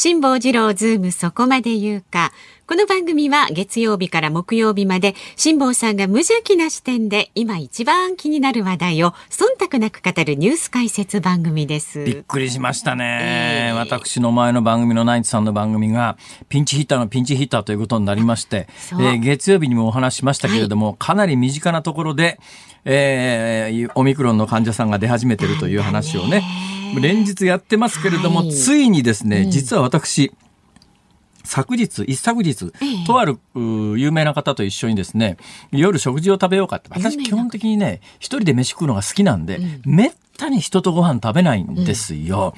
辛坊治郎ズームそこまで言うか。この番組は月曜日から木曜日まで辛坊さんが無邪気な視点で今一番気になる話題を忖度なく語るニュース解説番組です。びっくりしましたね。えー私の前の番組のナイツさんの番組が、ピンチヒッターのピンチヒッターということになりまして、えー月曜日にもお話ししましたけれども、かなり身近なところで、えーオミクロンの患者さんが出始めてるという話をね、連日やってますけれども、はい。ついにですね、実は私、昨日、一昨日、ええ。とある有名な方と一緒にですね、夜食事を食べようかって。私基本的にね、一人で飯食うのが好きなんで、めったに人とご飯食べないんですよ。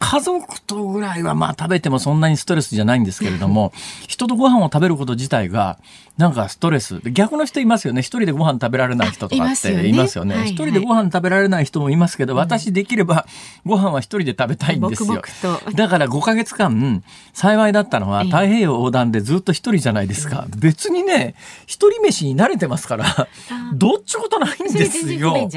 家族とぐらいはまあ食べてもそんなにストレスじゃないんですけれども、人とご飯を食べること自体が、なんかストレス。で逆の人いますよね。一人でご飯食べられない人とかってあいますよねいますよね。はいはい一人でご飯食べられない人もいますけど、私できればご飯は一人で食べたいんですよ。だから5ヶ月間、幸いだったのはええ太平洋横断でずっと一人じゃないですか。別にね、一人飯に慣れてますから、どっちことないんですよ。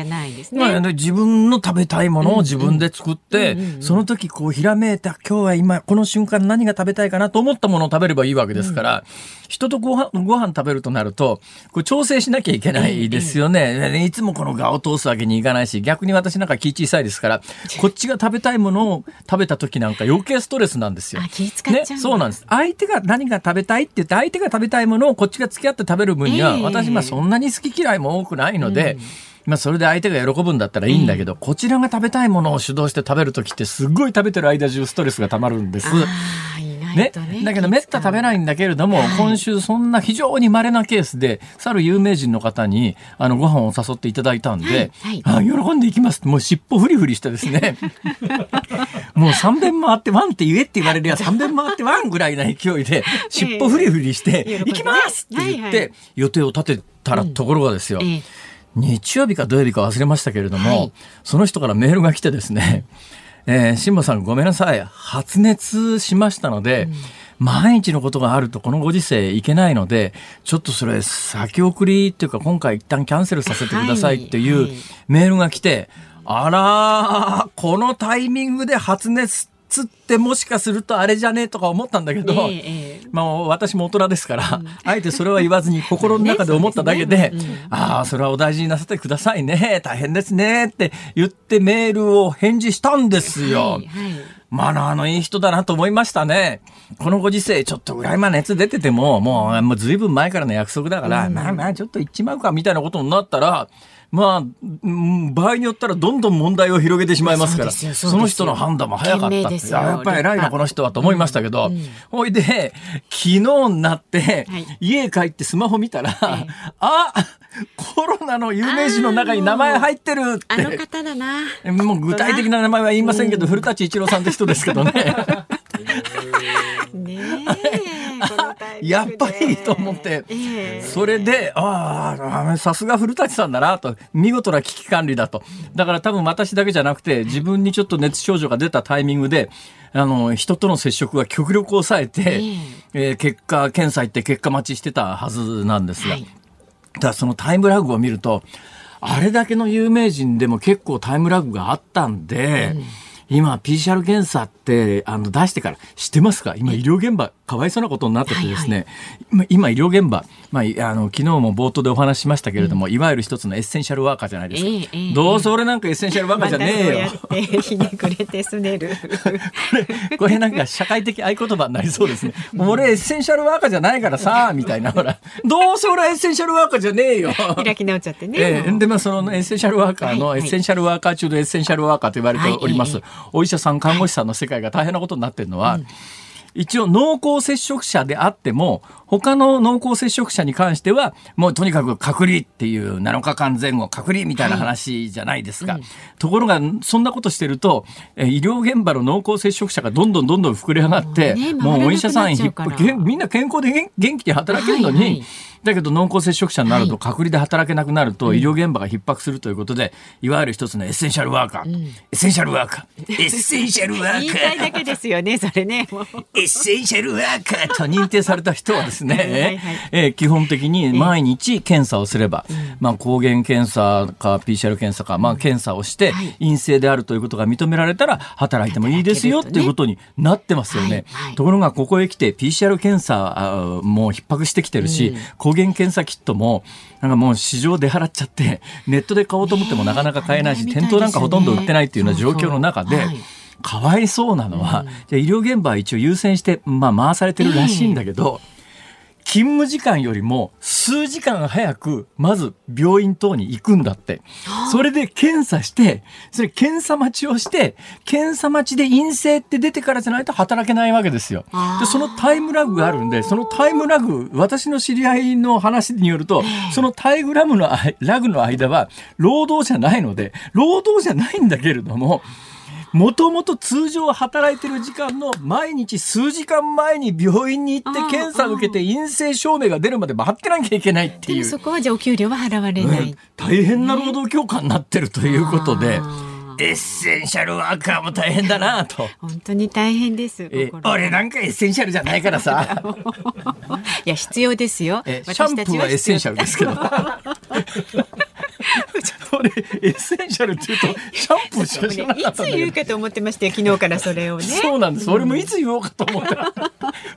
自分の食べたいものを自分で作って、その時こうひらめいた今日は今この瞬間何が食べたいかなと思ったものを食べればいいわけですから、人とご飯ご飯食べるとなるとこれ調整しなきゃいけないですよね、いつもこの我を通すわけにいかないし逆に私なんか気小さいですから こっちが食べたいものを食べた時なんか余計ストレスなんですよ。あ気使っちゃうんだ。ね、そうなんです。相手が何が食べたいって言って相手が食べたいものをこっちが付き合って食べる分には、ええ。私まあそんなに好き嫌いも多くないので、まあそれで相手が喜ぶんだったらいいんだけど、こちらが食べたいものを主導して食べる時ってすっごい食べてる間中ストレスがたまるんです。ね。だけどめった食べないんだけれども、はい。今週そんな非常に稀なケースで、去る有名人の方にあのご飯を誘っていただいたんで、はいあ喜んでいきますもう尻尾フリフリしてですね、もう3遍回ってワンって言えって言われるや3遍回ってワンぐらいな勢いで、尻尾フリフリして、ええ。行きますって言っはいはて、予定を立てたらところがですよ、ええ。日曜日か土曜日か忘れましたけれども、はい。その人からメールが来てですね、えー、辛坊さんごめんなさい。発熱しましたので、毎日のことがあるとこのご時世いけないので、ちょっとそれ先送りっていうか今回一旦キャンセルさせてくださいっていうはい。はいメールが来て、あらー、このタイミングで発熱ってもしかするとあれじゃねえとか思ったんだけど、ええええまあ、私も大人ですから、あえてそれは言わずに心の中で思っただけで、ねですねああ、それはお大事になさってくださいね、大変ですね、って言ってメールを返事したんですよ。はいはいマナーのいい人だなと思いましたね。このご時世、ちょっとぐらいまあ熱出てても、もう、もう随分前からの約束だから、まあまあちょっと行っちまうか、みたいなことになったら、まあ、うん場合によったらどんどん問題を広げてしまいますから、その人の判断も早かったって。やっぱり偉いな、この人はと思いましたけど、ほいで、昨日になって、はい家帰ってスマホ見たら、ええあコロナの有名人の中に名前入ってるって。あの方だな。もう具体的な名前は言いませんけど、古舘一郎さんって人ですけどね。ねえ。やっぱりと思って。ええ。それで、ああ、さすが古舘さんだなと、見事な危機管理だと。だから多分私だけじゃなくて、自分にちょっと熱症状が出たタイミングで、あの、人との接触が極力抑えて、えー結果、検査行って結果待ちしてたはずなんですが、はい。ただそのタイムラグを見ると、あれだけの有名人でも結構タイムラグがあったんで、今 PCR 検査ってあの出してから知ってますか？今医療現場かわいそうなことになっててですね、今今医療現場、まあ、いあの昨日も冒頭でお話ししましたけれども、いわゆる一つのエッセンシャルワーカーじゃないですか、ええええどうせ俺なんかエッセンシャルワーカーじゃねえよ、ひねくれてすねる。これ、これなんか社会的合言葉になりそうですね。俺エッセンシャルワーカーじゃないからさ、みたいな。ほら、どうせ俺はエッセンシャルワーカーじゃねえよ。開き直っちゃってね。ええで、まあ、そのエッセンシャルワーカーの、はいエッセンシャルワーカー中のエッセンシャルワーカーと言われております、はいお医者さん、看護師さんの世界が大変なことになってるのは、一応濃厚接触者であっても、他の濃厚接触者に関しては、もうとにかく隔離っていう7日間前後隔離みたいな話じゃないですか。はいうん、ところが、そんなことしてると、医療現場の濃厚接触者がどんどんどんどん膨れ上がって、もう,、ね、お医者さんみんな健康で元気で働けるのに、はいはい。だけど濃厚接触者になると隔離で働けなくなると医療現場が逼迫するということで、いわゆる一つのエッセンシャルワーカー、うん、エッセンシャルワーカー、エッセンシャルワーカー。言いたいだけですよね、それね。エ ッセンシャルワーカー。と認定された人はですね、はいはい、えー、基本的に毎日検査をすれば、えー、まあ抗原検査か PCR 検査か、まあ検査をして陰性であるということが認められたら働いてもいいですよっていうことになってますよね。はいはい、ところがここへ来て PCR 検査も逼迫してきてるし、うん、抗原検査キットも、なんかもう市場出払っちゃって、ネットで買おうと思ってもなかなか買えないし、店頭なんかほとんど売ってないっていうような状況の中で、かわいそうなのは、じゃ医療現場は一応優先して、まあ、回されてるらしいんだけど、勤務時間よりも数時間早くまず病院等に行くんだって。それで検査して、それ検査待ちをして、検査待ちで陰性って出てからじゃないと働けないわけですよ。で、そのタイムラグがあるんで、そのタイムラグ、私の知り合いの話によると、そのタイムラグのラグの間は労働じゃないので、労働じゃないんだけれども、もともと通常働いてる時間の毎日数時間前に病院に行って検査を受けて陰性証明が出るまで待ってなきゃいけないっていう。そこはじゃあお給料は払われない、大変な労働強化になってるということで。エッセンシャルワーカーも大変だなと。本当に大変です。俺なんかエッセンシャルじゃないからさ。いや必要ですよ。シャンプーはエッセンシャルですけど。俺エッセンシャルって言うとシャンプーしか知らなかったいつ言うかと思ってましたよ昨日からそれをね。そうなんです、俺もいつ言おうかと思って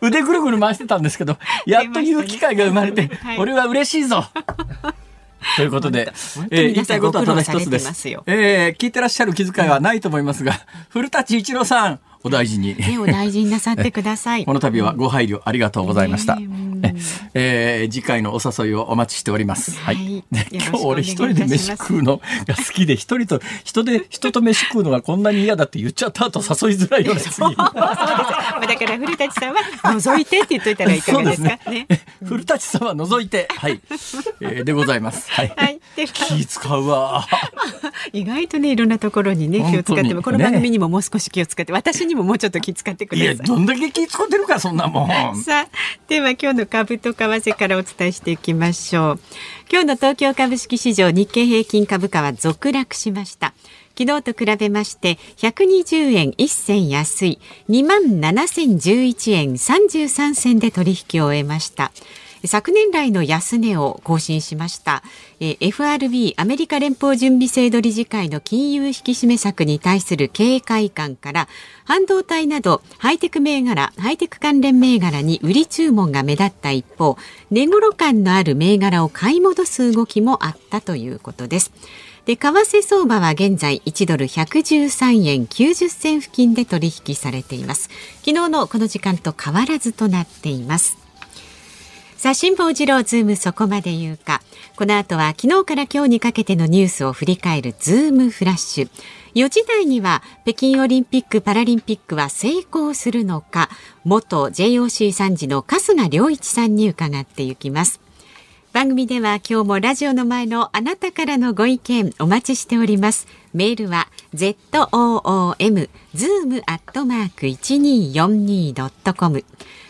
腕ぐるぐる回してたんですけど やっと言う機会が生まれて、はい、俺は嬉しいぞ。ということで、えー、言いたいことはただ一つです。えー、聞いてらっしゃる気遣いはないと思いますが、古舘伊知郎さん、お大事に。ね、お大事になさってください。この度はご配慮ありがとうございました。えー、次回のお誘いをお待ちしております。はい。今日俺一人で飯食うのが好きで、一人と、人で、人と飯食うのがこんなに嫌だって言っちゃった後誘いづらいような次。そう。です。だから古舘さんは覗いてって言っといたらいかがですか。すね、古舘さんは覗いて、はい。えー、でございます。はい。はい、気使う。わ。意外とね、いろんなところにね、気を使っても、この番組にももう。少し気を使って、私にももうちょっと気遣ってください。いや、どんだけ気使ってるか、そんなもん。さあ、では今日の株と為替からお伝えしていきましょう。今日の東京株式市場日経平均株価は続落しました。昨日と比べまして120円1銭安い2万7011円33銭で取引を終えました。昨年来の安値を更新しました、え FRB アメリカ連邦準備制度理事会の金融引き締め策に対する警戒感から半導体などハイテク銘柄ハイテク関連銘柄に売り注文が目立った一方値頃感のある銘柄を買い戻す動きもあったということです。で為替相場は現在1ドル113円90銭付近で取引されています。昨日のこの時間と変わらずとなっています。さあ辛坊治郎ズームそこまで言うか。この後は昨日から今日にかけてのニュースを振り返るズームフラッシュ。4時台には北京オリンピック・パラリンピックは成功するのか。元 JOC 参事の春日良一さんに伺っていきます。番組では今日もラジオの前のあなたからのご意見お待ちしております。メールは zoom zoom アットマーク 1242.com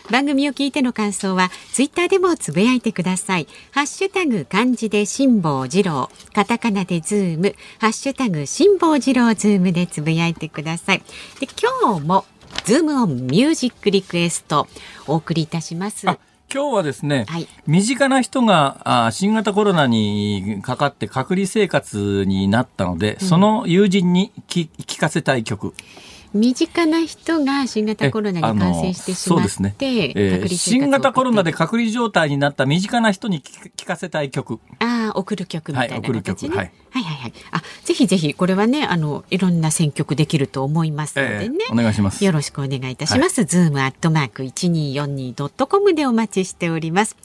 番組を聞いての感想はツイッターでもつぶやいてください。ハッシュタグ漢字で辛坊治郎。カタカナでズーム。ハッシュタグ辛坊治郎ズームでつぶやいてください。で今日もズームオンミュージックリクエストお送りいたします。今日はですね、はい、身近な人があ新型コロナにかかって隔離生活になったので、うん、その友人に聞かせたい曲。身近な人が新型コロナに感染してしまって、ねえー、新型コロナで隔離状態になった身近な人に聞かせたい曲。ああ、送る曲みたいな形、ね、はい、送る曲。はい。はいはいはい。あ、ぜひぜひこれはね、あのいろんな選曲できると思いますのでね、えー、お願いします。よろしくお願いいたします。はい、ズームアットマーク一二四二ドットコムでお待ちしております。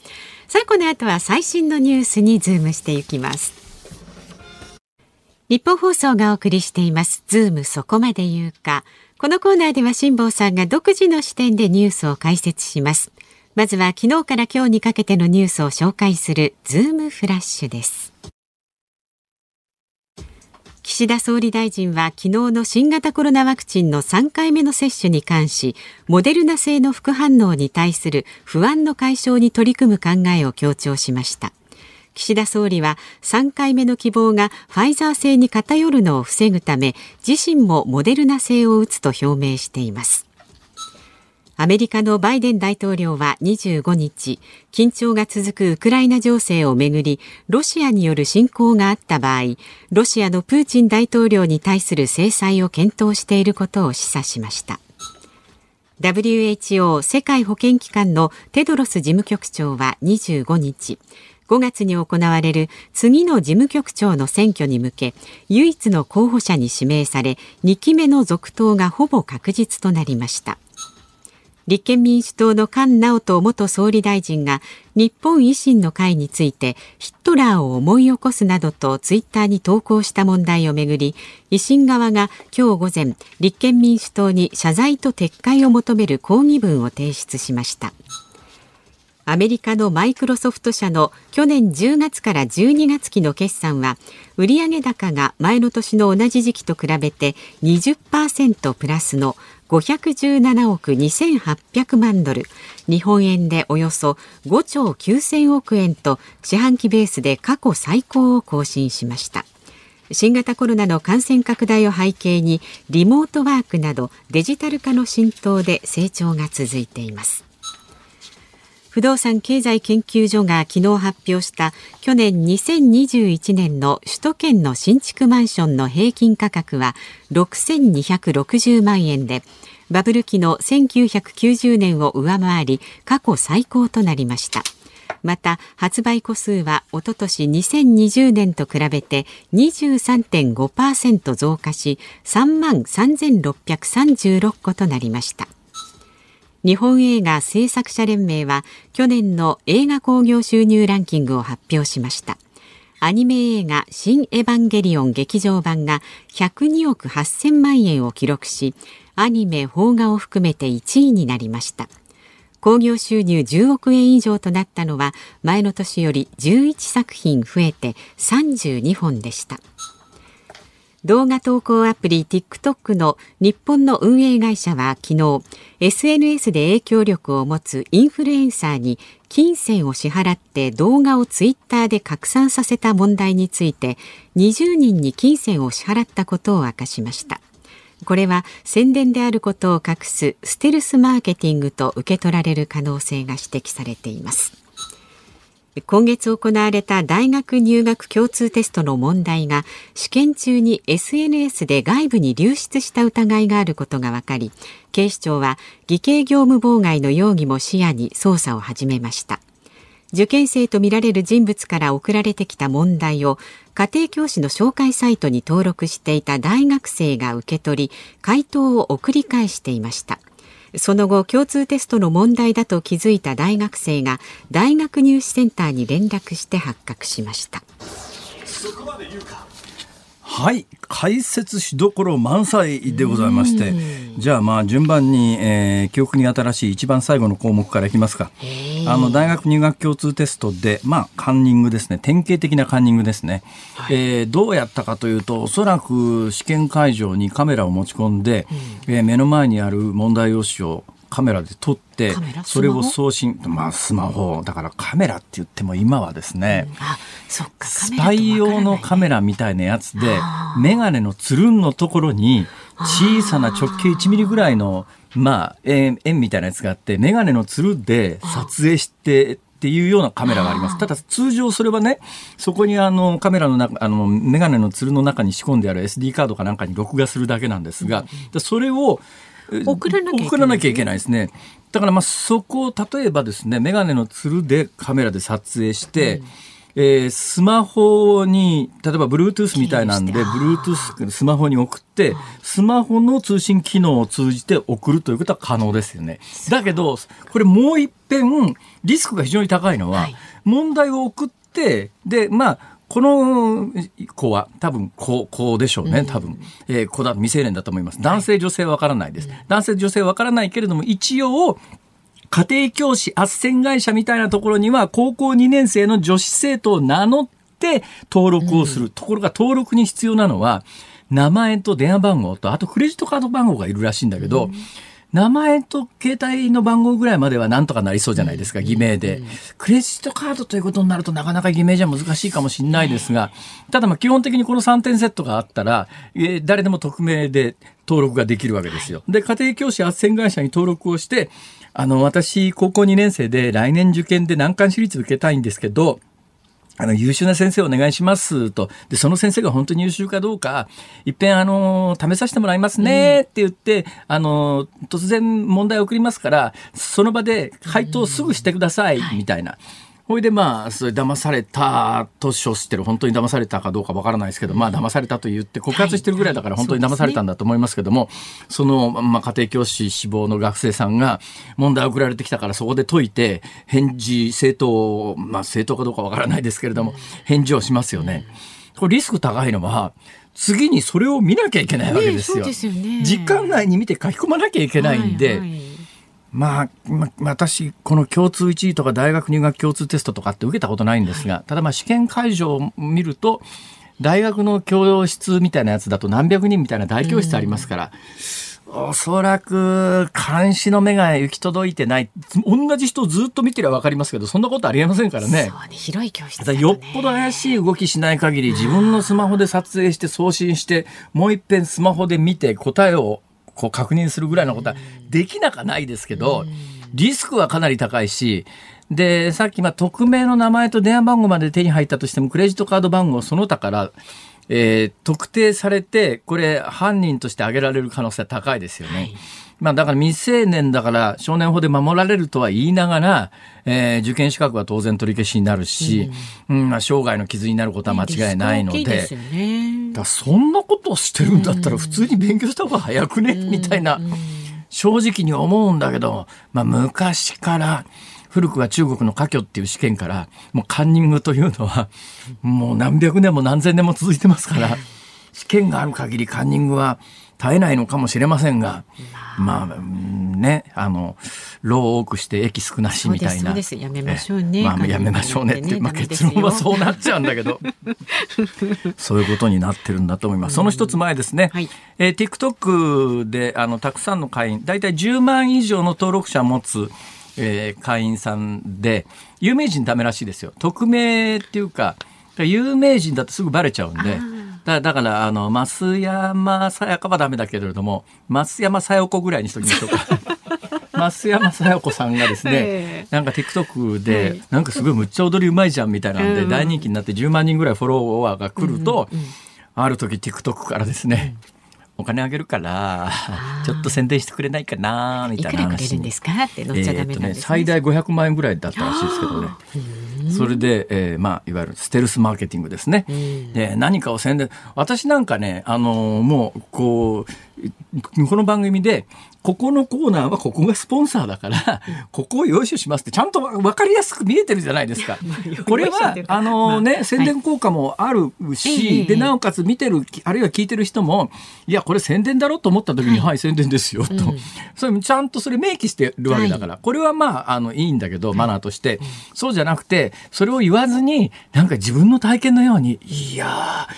さあこの後は最新のニュースにズームしていきます。ニッポン放送がお送りしています。ズームそこまで言うか。このコーナーでは辛坊さんが独自の視点でニュースを解説します。まずは昨日から今日にかけてのニュースを紹介するズームフラッシュです。岸田総理大臣は昨日の新型コロナワクチンの3回目の接種に関しモデルナ製の副反応に対する不安の解消に取り組む考えを強調しました岸田総理は3回目の希望がファイザー製に偏るのを防ぐため自身もモデルナ製を打つと表明していますアメリカのバイデン大統領は25日、緊張が続くウクライナ情勢をめぐり、ロシアによる侵攻があった場合、ロシアのプーチン大統領に対する制裁を検討していることを示唆しました。WHO 世界保健機関のテドロス事務局長は25日、5月に行われる次の事務局長の選挙に向け唯一の候補者に指名され2期目の続投がほぼ確実となりました。立憲民主党の菅直人元総理大臣が日本維新の会についてヒットラーを思い起こすなどとツイッターに投稿した問題をめぐり維新側が今日午前立憲民主党に謝罪と撤回を求める抗議文を提出しました。アメリカのマイクロソフト社の去年10月から12月期の決算は売上高が前の年の同じ時期と比べて20%プラスの517億2800万ドル。日本円でおよそ5兆9000億円と四半期ベースで過去最高を更新しました。新型コロナの感染拡大を背景にリモートワークなどデジタル化の浸透で成長が続いています。不動産経済研究所が昨日発表した去年2021年の首都圏の新築マンションの平均価格は6260万円でバブル期の1990年を上回り過去最高となりました。また発売戸数はおととし2020年と比べて23.5%増加し3万3636個となりました。日本映画制作者連盟は去年の映画興行収入ランキングを発表しました。アニメ映画新エヴァンゲリオン劇場版が102億8000万円を記録しアニメ邦画を含めて1位になりました。興行収入10億円以上となったのは前の年より11作品増えて32本でした。動画投稿アプリ TikTok の日本の運営会社は昨日 SNS で影響力を持つインフルエンサーに金銭を支払って動画をツイッターで拡散させた問題について20人に金銭を支払ったことを明かしました。これは宣伝であることを隠すステルスマーケティングと受け取られる可能性が指摘されています。今月行われた大学入学共通テストの問題が試験中に SNS で外部に流出した疑いがあることが分かり警視庁は偽計業務妨害の容疑も視野に捜査を始めました。受験生とみられる人物から送られてきた問題を家庭教師の紹介サイトに登録していた大学生が受け取り回答を送り返していました。その後共通テストの問題だと気づいた大学生が大学入試センターに連絡して発覚しました。はい。解説しどころ満載でございまして。じゃあまあ順番に、えー、記憶に新しい一番最後の項目からいきますか。あの大学入学共通テストでまあカンニングですね。典型的なカンニングですね、はい、えー、どうやったかというとおそらく試験会場にカメラを持ち込んで、うん、えー、目の前にある問題用紙をカメラで撮ってそれを送信まあスマホ。だからカメラって言っても今はですね、うん、スパイ用のカメラみたいなやつで眼鏡のつるんのところに小さな直径1ミリぐらいのまあ円みたいなやつがあって眼鏡のつるで撮影してっていうようなカメラがあります。ただ通常それはね、そこにあのカメラの中、あのメガネのつるの中に仕込んである SD カードかなんかに録画するだけなんですが、それを送らなきゃいけないですね。だからまあそこを例えばですね、メガネのつるでカメラで撮影して、うんえー、スマホに、例えば Bluetooth みたいなんで、Bluetooth スマホに送って、スマホの通信機能を通じて送るということは可能ですよね。だけど、これもう一遍、リスクが非常に高いのは、はい、問題を送って、で、まあ、この子は多分子、子でしょうね、多分。えー、子だ、未成年だと思います。男性、女性はわからないです。男性、女性はわからないけれども、一応、家庭教師斡旋会社みたいなところには、高校2年生の女子生徒を名乗って登録をする。ところが登録に必要なのは、名前と電話番号と、あとクレジットカード番号がいるらしいんだけど、名前と携帯の番号ぐらいまではなんとかなりそうじゃないですか、偽名で。クレジットカードということになるとなかなか偽名じゃ難しいかもしれないですが、ただまあ基本的にこの3点セットがあったら、え誰でも匿名で登録ができるわけですよ。で、家庭教師斡旋会社に登録をして、あの、私、高校2年生で来年受験で難関私立受けたいんですけど、あの、優秀な先生お願いしますと。で、その先生が本当に優秀かどうか、いっぺん、あの、試させてもらいますねって言って、うん、あの、突然問題を送りますから、その場で回答すぐしてください、みたいな。はいほいでまあ、それ騙されたと称してる、本当に騙されたかどうかわからないですけど、まあ騙されたと言って告発してるぐらいだから本当に騙されたんだと思いますけども、その、まあ家庭教師志望の学生さんが問題送られてきたからそこで解いて、返事、正当、まあ正当かどうかわからないですけれども、返事をしますよね。これリスク高いのは、次にそれを見なきゃいけないわけですよ。時間内に見て書き込まなきゃいけないんで、はいはいまあ、ま私、この共通1位とか大学入学共通テストとかって受けたことないんですが、ただまあ試験会場を見ると、大学の教室みたいなやつだと何百人みたいな大教室ありますから、おそらく監視の目が行き届いてない。同じ人をずっと見てりゃ分かりますけど、そんなことありえませんからね。そうね、広い教室、ね、よっぽど怪しい動きしない限り、自分のスマホで撮影して送信して、もう一遍スマホで見て答えをこう確認するぐらいのことはできなかないですけど、リスクはかなり高いし、で、さっき、まあ、匿名の名前と電話番号まで手に入ったとしても、クレジットカード番号その他から、えー、特定されて、これ、犯人として挙げられる可能性は高いですよね。はいまあだから未成年だから少年法で守られるとは言いながら、えー、受験資格は当然取り消しになるし、うん、うん、まあ生涯の傷になることは間違いないので、ね、だそんなことをしてるんだったら普通に勉強した方が早くね、みたいな、正直に思うんだけど、まあ昔から、古くは中国の華僑っていう試験からもうカンニングというのはもう何百年も何千年も続いてますから試験がある限りカンニングは絶えないのかもしれませんが、まあ、ね、あの、労多くして駅少なしみたいな。やめましょうね。まあ、やめましょうねって、まあ、結論はそうなっちゃうんだけど、そういうことになってるんだと思います。その一つ前ですね、はい、えー、TikTok で、あの、たくさんの会員、大体10万以上の登録者を持つ、えー、会員さんで、有名人ダメらしいですよ。匿名っていうか、有名人だとすぐバレちゃうんで、だだから、あの、増山さやかはダメだけれども、増山さよこぐらいにしときましょうか。増山さや子さんがですね、えー、なんか TikTok で、はい、なんかすごいむっちゃ踊りうまいじゃんみたいなんで、大人気になって10万人ぐらいフォロワーが来ると、ある時 TikTok からですね、うんお金あげるからちょっと宣伝してくれないかなみたいな話に。って乗っちゃダメなんです、ねえーね、最大500万円ぐらいだったらしいですけどね。それで、えー、まあ、いわゆるステルスマーケティングですね。で、何かを宣伝、私なんかね、あのー、もう、こう、この番組で、ここのコーナーはここがスポンサーだから、ここを用意しますってちゃんと分かりやすく見えてるじゃないですか。これは、あのね、宣伝効果もあるし、で、なおかつ見てる、あるいは聞いてる人も、いや、これ宣伝だろうと思った時に、はい、宣伝ですよ、と。それちゃんとそれ明記してるわけだから、これはまあ、あの、いいんだけど、マナーとして、そうじゃなくて、それを言わずに、なんか自分の体験のように、いや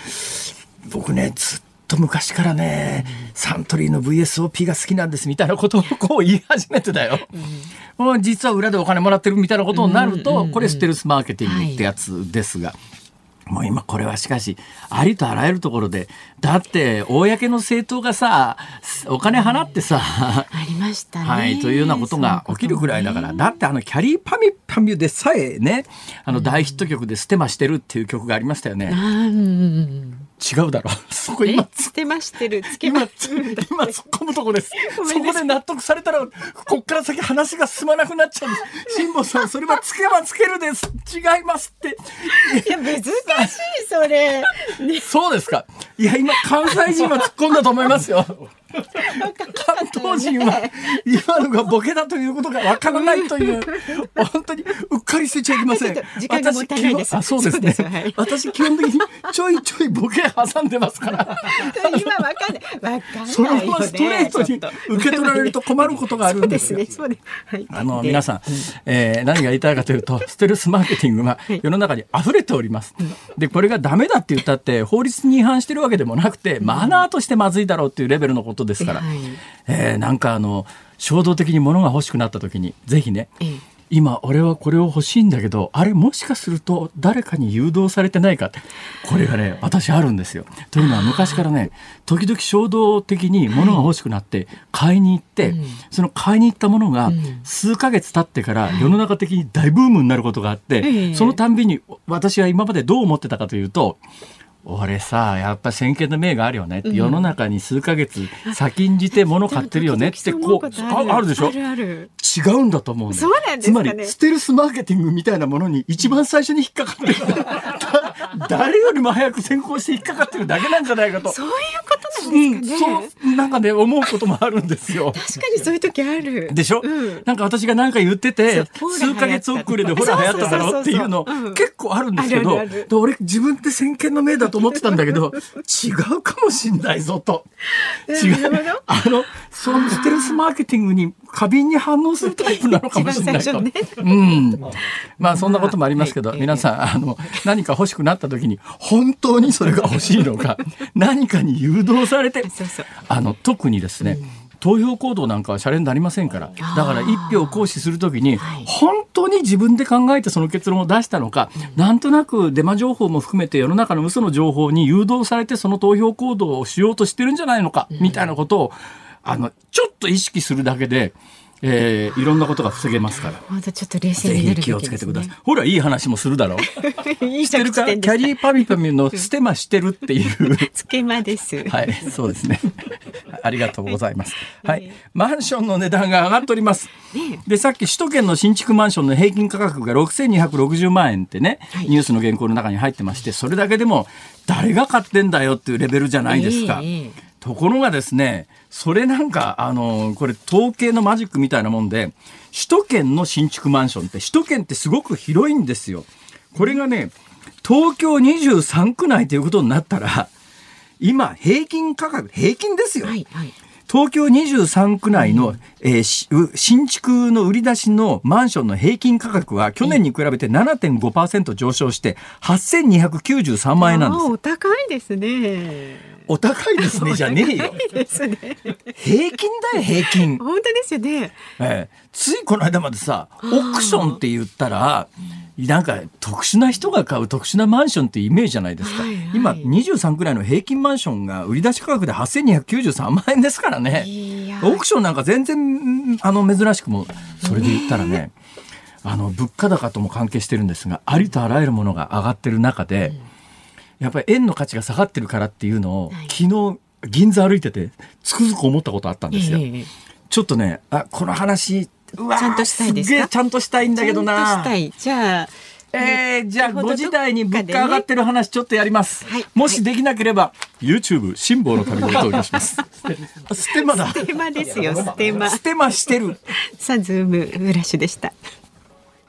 僕ね、ずっと昔からね、サントリーの VSOP が好きなんですみたいなことを こう言い始めてだよ。うん、実は裏でお金もらってるみたいなことになると、これステルスマーケティングってやつですが。もう今これはしかし、ありとあらゆるところで、だって、公の政党がさ、お金払ってさ、ありましたね。はい、というようなことが起きるぐらいだから、だってあの、キャリーパミュパミュでさえね、あの、大ヒット曲でステマしてるっていう曲がありましたよね。違うだろう。そこ今、つけましてる。つけ今、ま今突っ込むとこです。そこで納得されたら、こっから先話が進まなくなっちゃうんです。辛坊さん、それはつけばつけるです。違いますって。いや、難しい、それ。ね、そうですか。いや、今、関西人は突っ込んだと思いますよ。関東人は今のがボケだということがわからないという本当にうっかり捨てちゃいけません時間がもったいないです私基本あそうですね私基本的にちょいちょいボケ挟んでますから今わかんない。わかんないよね。そのままストレートに受け取られると困ることがあるんですよそうですね。そうです。はい。あので皆さん、えー何が言いたいかというとステルスマーケティングは世の中に溢れております。でこれがダメだって言ったって法律に違反してるわけでもなくてマナーとしてまずいだろうっていうレベルのことですから、はい。えーなんかあの衝動的に物が欲しくなった時にぜひね、ええ。今俺はこれを欲しいんだけどあれもしかすると誰かに誘導されてないかってこれがね私あるんですよ。というのは昔からね時々衝動的に物が欲しくなって買いに行って、うん。その買いに行ったものがん。数ヶ月経ってから世の中的に大ブームになることがあって、ええ。そのたんびに私は今までどう思ってたかというと俺さやっぱ先見の明があるよね。って、世の中に数ヶ月先んじて物買ってるよねってこうああるでしょ？違うんだと思うそうなんですかね。つまりステルスマーケティングみたいなものに一番最初に引っかかってる。だ誰よりも早く先行して引っかかってるだけなんじゃないかと。そういうことうん、なんですかね。そうなんかね思うこともあるんですよ。確かにそういう時ある。でしょ、うん。なんか私が何か言ってて数ヶ月遅れでほら流行っただろっていうの結構あるんですけどで俺自分って先見の明だと思ってたんだけど違うかもしんないぞと。違う。あのそのステルスマーケティングに過敏に反応するタイプなのかもしれないと。うん、まあそんなこともありますけど、はい皆さんあの何か欲しくなった時に本当にそれが欲しいのか何かに誘導されてあの特にですね、投票行動なんかはシャレになりませんからだから一票を行使するときにはい。本当に自分で考えてその結論を出したのか、なんとなくデマ情報も含めて世の中の嘘の情報に誘導されてその投票行動をしようとしてるんじゃないのか、みたいなことをあのちょっと意識するだけで、えーいろんなことが防げますから。本当ちょっと冷静ぜになるひ気をつけてください。い。ほら、いい話もするだろう。いいしてるか？キャリーパミュパミュのステマしてるっていう。つけまです。はい、そうですね。ありがとうございます。はい、マンションの値段が上がっております。で、さっき首都圏の新築マンションの平均価格が6260万円ってね、はいニュースの原稿の中に入ってまして、それだけでも誰が買ってんだよっていうレベルじゃないですか。ええええところがですね、それなんか、あの、これ統計のマジックみたいなもんで、首都圏の新築マンションって、首都圏ってすごく広いんですよ。これがね、東京23区内ということになったら、今、平均価格、平均ですよ。はいはい。東京23区内の、えー新築の売り出しのマンションの平均価格は去年に比べて7.5%上昇して8293万円なんです。お高いですね。お高いですね、じゃねえよ。ね。平均だよ、平均。本当ですよね。ええついこの間までさ、オークションって言ったら、なんか特殊な人が買う特殊なマンションってイメージじゃないですか。はいはい今23くらいの平均マンションが売り出し価格で8293万円ですからね。オークションなんか全然うんあの珍しくもそれで言ったらね、あの物価高とも関係してるんですが、ありとあらゆるものが上がってる中で、やっぱり円の価値が下がってるからっていうのを、はい昨日銀座歩いててつくづく思ったことあったんですよ。ええちょっとね、あ、この話、うわーちゃんとしたいですか？げえちゃんとしたいんだけどちゃんとなした。い。じゃあ。えー、じゃあ先ほど5時台に物価上がってる話ちょっとやります。はいもしできなければ、YouTube 辛抱の旅をお届けします。ステマだ。ステマですよ、ステマ。ステマしてる。さあ、ズームフラッシュでした。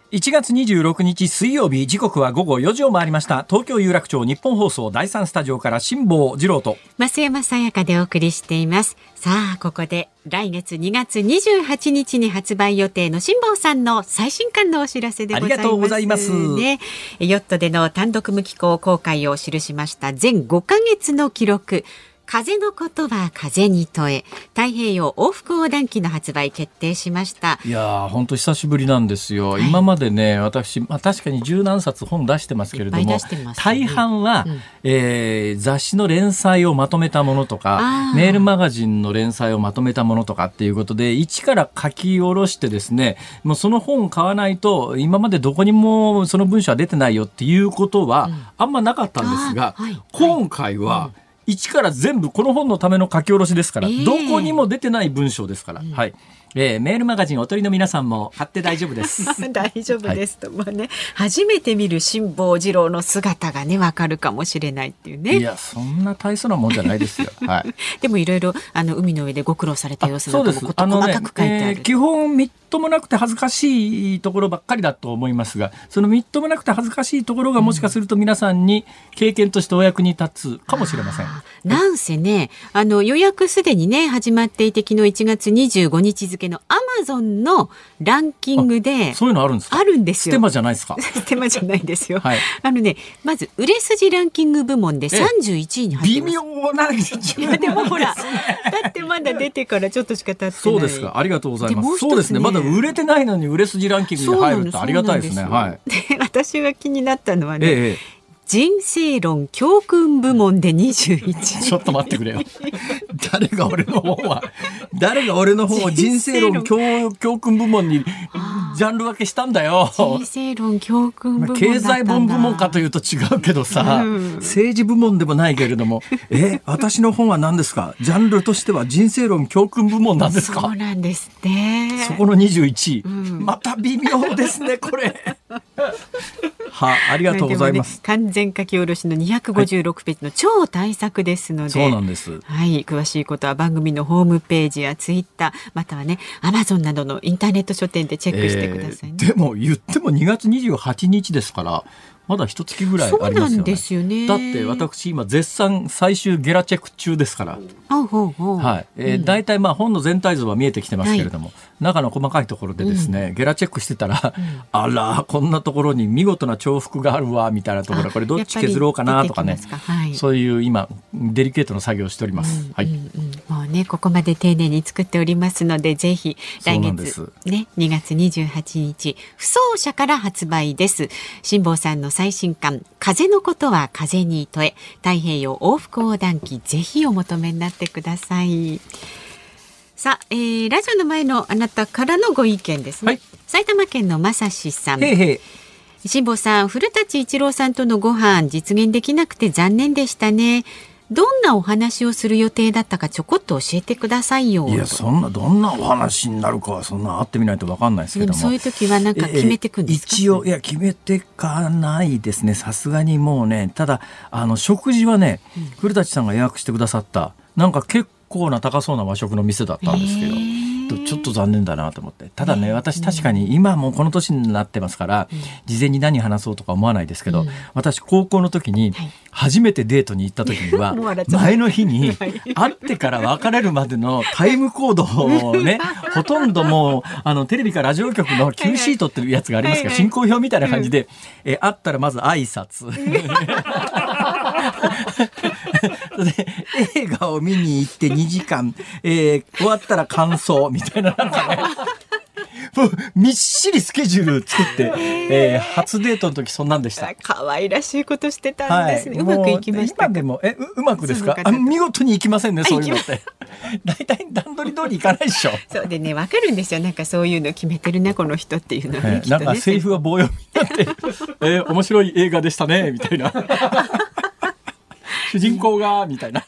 1月26日水曜日時刻は午後4時を回りました東京有楽町日本放送第3スタジオから辛坊治郎と増山さやかでお送りしています。さあ、ここで来月2月28日に発売予定の辛坊さんの最新刊のお知らせでございます。ありがとうございますね、ヨットでの単独無寄港公開を記しました全5ヶ月の記録。風のことは風に問え太平洋往復横断機の発売決定しました。いや本当久しぶりなんですよ、はい、今までね私、まあ、確かに十何冊本出してますけれども、ね、大半は、うん、えー、雑誌の連載をまとめたものとかメールマガジンの連載をまとめたものとかっていうことで一から書き下ろしてですねもうその本を買わないと今までどこにもその文章は出てないよっていうことはあんまなかったんですが、うんはい、今回は、うん一から全部この本のための書き下ろしですから、えー、どこにも出てない文章ですから。うん、はい。えー、メールマガジンおとりの皆さんも買って大丈夫です。大丈夫ですと、はい、まあね、初めて見る辛坊治郎の姿がね、わかるかもしれないっていうね。いや、そんな大層なもんじゃないですよ。はい。でもいろいろ、あの、海の上でご苦労された様子なども細かく書いてある。あねえー、基本みっともなくて恥ずかしいところばっかりだと思いますが、そのみっともなくて恥ずかしいところがもしかすると皆さんに経験としてお役に立つかもしれません。なんせね、あの、予約すでにね、始まっていて、昨日1月25日付のアマゾンのランキングで、そういうのあるんですか？あるんですよ。ステマじゃないですか？ステマじゃないですよ。はい、あのね、まず、売れ筋ランキング部門で31位に入ってます。微妙な、いや、でもほら、だってまだ出てからちょっとしか経ってない。そうですか。ありがとうございます。そうですね。まだ売れてないのに売れ筋ランキングに入るってありがたいですね。はい。で、私が気になったのはね、ええ人生論教訓部門で21ちょっと待ってくれよ。誰が俺の本は、誰が俺の本を人生論教教訓部門にジャンル分けしたんだよ。人生論教訓部門経済本部門かというと違うけどさ、うん、政治部門でもないけれども、え、私の本は何ですか？ジャンルとしては人生論教訓部門なんですか？そうなんですね。そこの21位。うん、また微妙ですね、これ。はありがとうございます、ね、完全書き下ろしの256ページの超大作ですので、はい、そうなんです。はい詳しいことは番組のホームページやツイッターまたはねアマゾンなどのインターネット書店でチェックしてください、ね。えー、でも言っても2月28日ですからまだ一月ぐらいありますよね。よねだって私今絶賛最終ゲラチェック中ですから。はい。えー、大体まあ本の全体像は見えてきてますけれども、はい、中の細かいところでですね、うん、ゲラチェックしてたら、うん、あらこんなところに見事な重複があるわみたいなところこれどっち削ろうかなとかね、はい、そういう今デリケートな作業をしております。うん、はい。もうねここまで丁寧に作っておりますのでぜひ来月ね2月28日不走者から発売です。辛坊さんの最新刊風のことは風に問え太平洋往復横断機ぜひお求めになってください。さあ、えー、ラジオの前のあなたからのご意見ですね、はい、埼玉県のまさしさん。辛坊さん古舘一郎さんとのご飯実現できなくて残念でしたねどんなお話をする予定だったかちょこっと教えてくださいよ。いやそんなどんなお話になるかはそんな会ってみないとわかんないですけども。そういう時はなんか決めてくんですか、えー、一応いや決めてかないですね。さすがにもうねただあの食事はね、うん、古舘さんが予約してくださったなんか結構な高そうな和食の店だったんですけど。えー。ちょっと残念だなと思って。ただね私確かに今もこの年になってますから事前に何話そうとか思わないですけど私高校の時に初めてデートに行った時には 前の日に 会ってから別れるまでのタイムコードをね ほとんどもうあのテレビかラジオ局の Q シートっていうやつがありますが進行表みたいな感じでえ会ったらまず挨拶。で映画を見に行って2時間、えー、終わったら感想みたいななんかねもうみっしりスケジュール作って、えー、初デートの時そんなんでした。可愛らしいことしてたんですね。はい、うまくいきました今でもえううまくですか？あ見事にいきませんねそういうのって。大体段取り通りいかないでしょ。そうでねわかるんですよなんかそういうの決めてるなこの人っていうのはね、ねなんかセリフは棒読みになって、えー、面白い映画でしたねみたいな。主 人公がみたいな。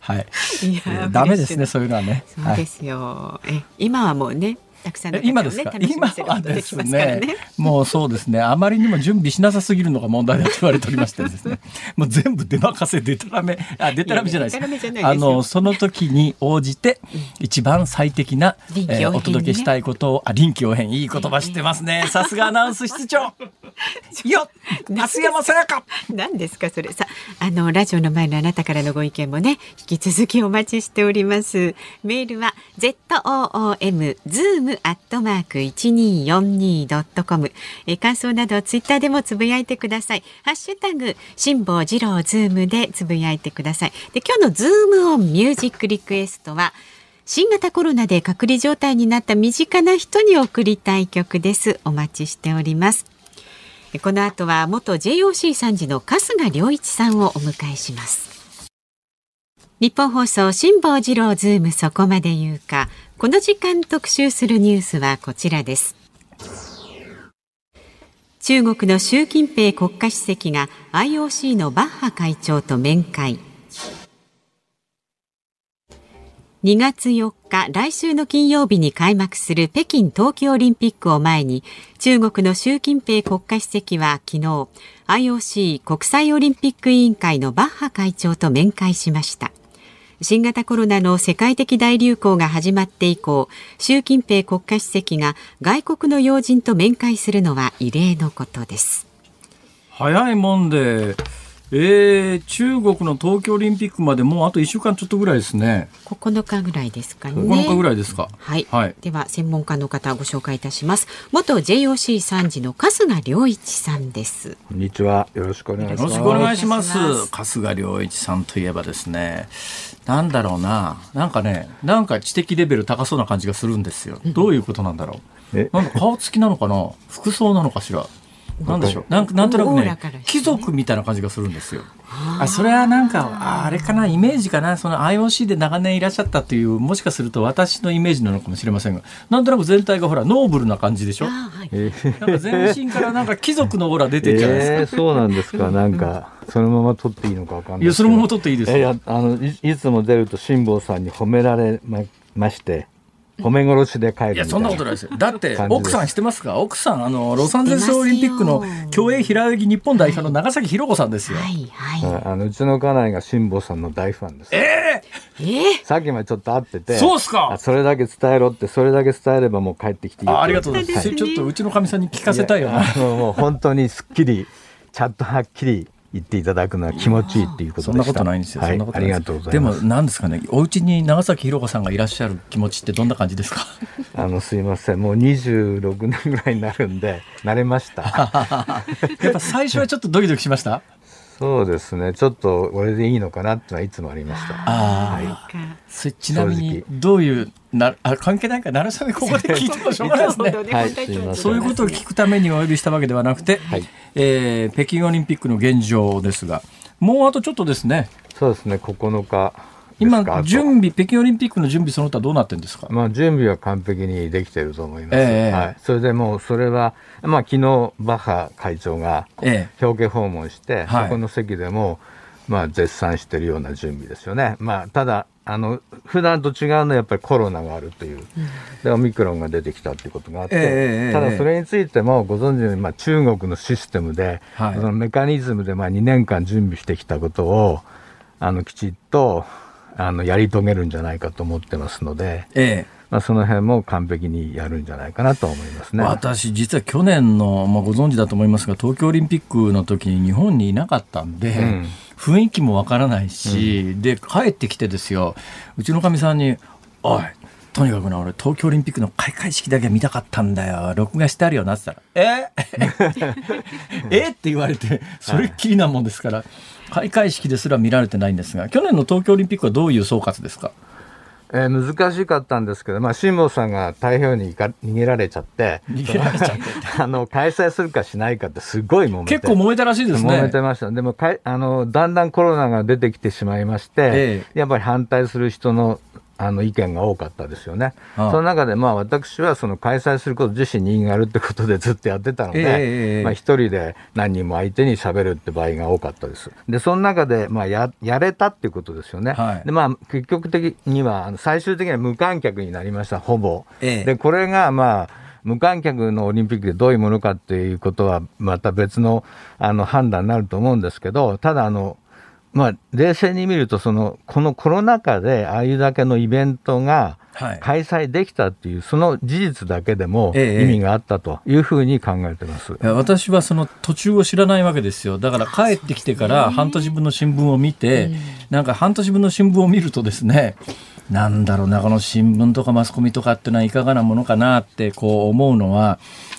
はい。いやダメですねそういうのはね。そうですよ。はい、え今はもうねたくさんの、ね、今ですか？今はですね。もうそうですね。あまりにも準備しなさすぎるのが問題だと言われておりましてですね。もう全部出任せでたらめあでたらめじゃないですあのその時に応じて一番最適な、うん、えー、お届けしたいことをあ臨機応変いい言葉知ってますね。さすがアナウンス室長よ増 山さやか。何ですかそれ。さあのラジオの前のあなたからのご意見もね引き続きお待ちしております。メールは z o o m zoom アットマーク一二四二ドットコムえ感想などツイッターでもつぶやいてください。ハッシュタグ辛坊治郎ズームでつぶやいてください。で今日のズームオンミュージックリクエストは新型コロナで隔離状態になった身近な人に送りたい曲です。お待ちしておりますこの後は元 JOC 参事の春日良一さんをお迎えします。日本放送辛坊治郎ズームそこまで言うか。この時間特集するニュースはこちらです。中国の習近平国家主席が IOC のバッハ会長と面会。2月4日来週の金曜日に開幕する北京冬季オリンピックを前に中国の習近平国家主席は昨日 IOC 国際オリンピック委員会のバッハ会長と面会しました。新型コロナの世界的大流行が始まって以降習近平国家主席が外国の要人と面会するのは異例のことです。早いもんでえー、中国の東京オリンピックまでもうあと1週間ちょっとぐらいですね。9日ぐらいですかね。9日ぐらいですか。はい。はい、では専門家の方ご紹介いたします。元 JOC 参事の春日良一さんです。こんにちは。よろしくお願いします。よろしくお願いします。春日良一さんといえばですね、なんだろうな、なんかね、なんか知的レベル高そうな感じがするんですよ。どういうことなんだろう。なんか顔つきなのかな、服装なのかしら。なんでしょう。なんなんとなくね貴族みたいな感じがするんですよ。あそれはなんかあれかなイメージかなその IOC で長年いらっしゃったというもしかすると私のイメージなのかもしれませんが。なんとなく全体がほらノーブルな感じでしょ、はい、なんか全身からなんか貴族のオーラ出てるじゃないですか、えー、そうなんですか。なんかそのまま撮っていいのかわかんない。いやそのまま撮っていいですいやあのいつも出ると辛坊さんに褒められままして褒め殺しで帰るいや、そんなことないですよ。だって、奥さんしてますか？奥さん、あの、ロサンゼルスオリンピックの競泳平泳ぎ日本代表の長崎弘子さんですよ。はいはい。あの、うちの家内が辛坊さんの大ファンです。ええー、えー、さっきまでちょっと会ってて。そうっすかそれだけ伝えろって、それだけ伝えればもう帰ってきていいあありがとうございます。はい、ちょっとうちのかみさんに聞かせたいよな。もう本当にすっきり、ちゃんとはっきり言っていただくのは気持ちいいっていうことそんなことないんですよ。はい、ありがとうございます。でも何ですかね。お家に長崎弘子さんがいらっしゃる気持ちってどんな感じですか？あのすいません。もう26年ぐらいになるんで慣れました。やっぱ最初はちょっとドキドキしました？そうですね。ちょっと俺でいいのかなってのはいつもありました。ああ、はい。ちなみにどういうなあ関係ないかなるさめここで聞いてもしょうがないですね。はい、そういうことを聞くためにお呼びしたわけではなくて、はい、えー、北京オリンピックの現状ですが、もうあとちょっとですね。そうですね。9日。今、準備、北京オリンピックの準備、その他どうなってんですか、まあ、準備は完璧にできていると思います、えー、はい、それでもう、それは、まあ昨日バッハ会長が表敬訪問して、えー、そこの席でも、まあ、絶賛しているような準備ですよね。まあ、ただあの普段と違うのはやっぱりコロナがあるという、でオミクロンが出てきたということがあって、えー、ただそれについてもご存知のように、まあ、中国のシステムで、はい、そのメカニズムでまあ2年間準備してきたことをあのきちっとあのやり遂げるんじゃないかと思ってますので。えーまあ、その辺も完璧にやるんじゃないかなと思いますね。私、実は去年の、まあ、ご存知だと思いますが、東京オリンピックの時に日本にいなかったんで、うん、雰囲気もわからないし、うん、で帰ってきてですよ、うちのかみさんに、おい、とにかくな、俺、東京オリンピックの開会式だけ見たかったんだよ、録画してあるよなって言ったら、え？え？って言われて、それっきりなもんですから、開会式ですら見られてないんですが、去年の東京オリンピックはどういう総括ですか？えー、難しかったんですけど、まあ、辛坊さんが太平洋に逃げられちゃって、逃げられちゃって。あの開催するかしないかってすごい揉めて。結構揉めたらしいですね。揉めてました。でもかいあの、だんだんコロナが出てきてしまいまして、ええ、やっぱり反対する人のあの意見が多かったですよね。ああその中でまあ私はその開催すること自身に意義があるってことでずっとやってたので、まあ一人で何人も相手に喋るって場合が多かったです。で、その中でまあややれたっていうことですよね。はい、で、まあ結局的には最終的には無観客になりました、ほぼ。で、これがまあ、無観客のオリンピックでどういうものかっていうことはまた別のあの判断になると思うんですけど、ただあの、まあ、冷静に見るとその、このコロナ禍でああいうだけのイベントが開催できたっていう、その事実だけでも意味があったというふうに考えてます。私はその途中を知らないわけですよ。だから帰ってきてから半年分の新聞を見て、なんか半年分の新聞を見るとですね、なんだろうな、この新聞とかマスコミとかっていうのはいかがなものかなってこう思うのは、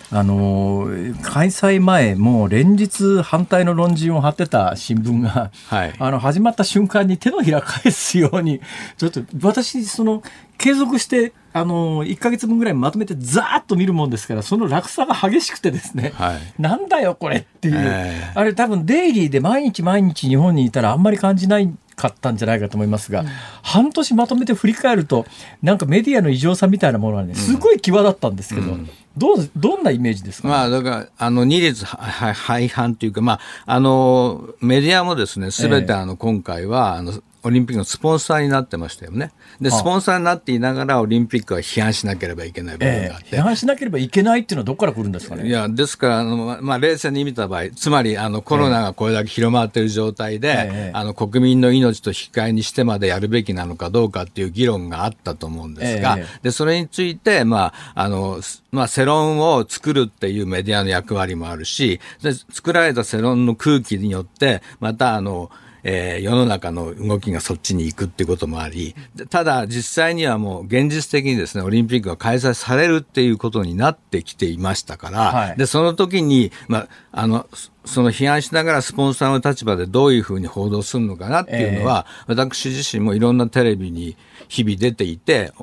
あの開催前、もう連日反対の論陣を張ってた新聞が、はい、あの始まった瞬間に手のひら返すように、ちょっと私、その継続して、あの1か月分ぐらいまとめてざーっと見るもんですから、その落差が激しくてですね、はい、なんだよ、これっていう、えー、あれ、多分デイリーで毎日毎日日本にいたらあんまり感じないかったんじゃないかと思いますが、うん、半年まとめて振り返ると、なんかメディアの異常さみたいなものはね、すごい際立ったんですけど、うん、どうどんなイメージですか、まあ、だから、あの、二律廃反というか、まあ、あの、メディアもですね、すべてあの、今回は、あの、オリンピックのスポンサーになってましたよね。で、スポンサーになっていながら、オリンピックは批判しなければいけない部分があって、えー、批判しなければいけないっていうのはどこから来るんですかね？いや、ですから、あの、まあ、冷静に見た場合、つまり、あの、コロナがこれだけ広まっている状態で、えー、あの、国民の命と引き換えにしてまでやるべきなのかどうかっていう議論があったと思うんですが、えー、で、それについて、まあ、あの、まあ、世論を作るっていうメディアの役割もあるし、で作られた世論の空気によって、また、あの、えー、世の中の動きがそっちに行くっていうこともあり、ただ実際にはもう現実的にですね、オリンピックが開催されるっていうことになってきていましたから、はい、で、その時に、まあ、あの、その批判しながらスポンサーの立場でどういうふうに報道するのかなっていうのは、えー、私自身もいろんなテレビに日々出ていて、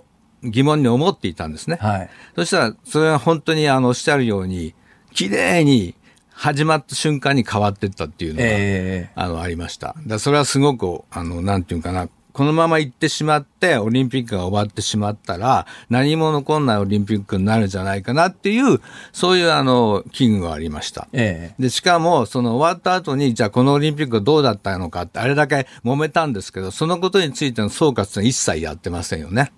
疑問に思っていたんですね。はい、そしたら、それは本当にあのおっしゃるように、綺麗に始まった瞬間に変わっていったっていうのが、えー、あの、ありました。だそれはすごく、あの、なんていうかな、このまま行ってしまって、オリンピックが終わってしまったら、何も残んないオリンピックになるんじゃないかなっていう、そういうあの、危惧がありました。ええ、で、しかも、その終わった後に、じゃあこのオリンピックはどうだったのかって、あれだけ揉めたんですけど、そのことについての総括は一切やってませんよね。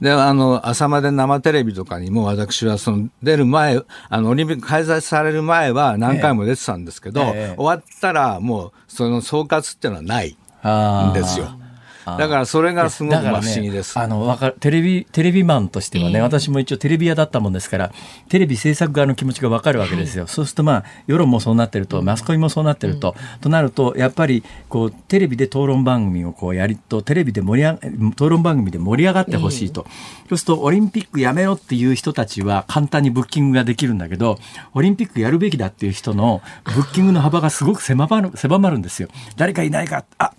で、あの、朝まで生テレビとかにも私はその出る前、あの、オリンピック開催される前は何回も出てたんですけど、ええ。終わったらもうその総括っていうのはないんですよ。だからそれがすごく不思議です。ね、あのわかテレビテレビマンとしてはね、えー、私も一応テレビ屋だったもんですから、テレビ制作側の気持ちがわかるわけですよ。はい、そうするとまあ世論もそうなってると、マスコミもそうなってると、うん、となるとやっぱりこうテレビで討論番組をこうやりとテレビで盛り上が討論番組で盛り上がってほしいと、えー、そうするとオリンピックやめろっていう人たちは簡単にブッキングができるんだけど、オリンピックやるべきだっていう人のブッキングの幅がすごく狭まる狭まるんですよ。誰かいないかあ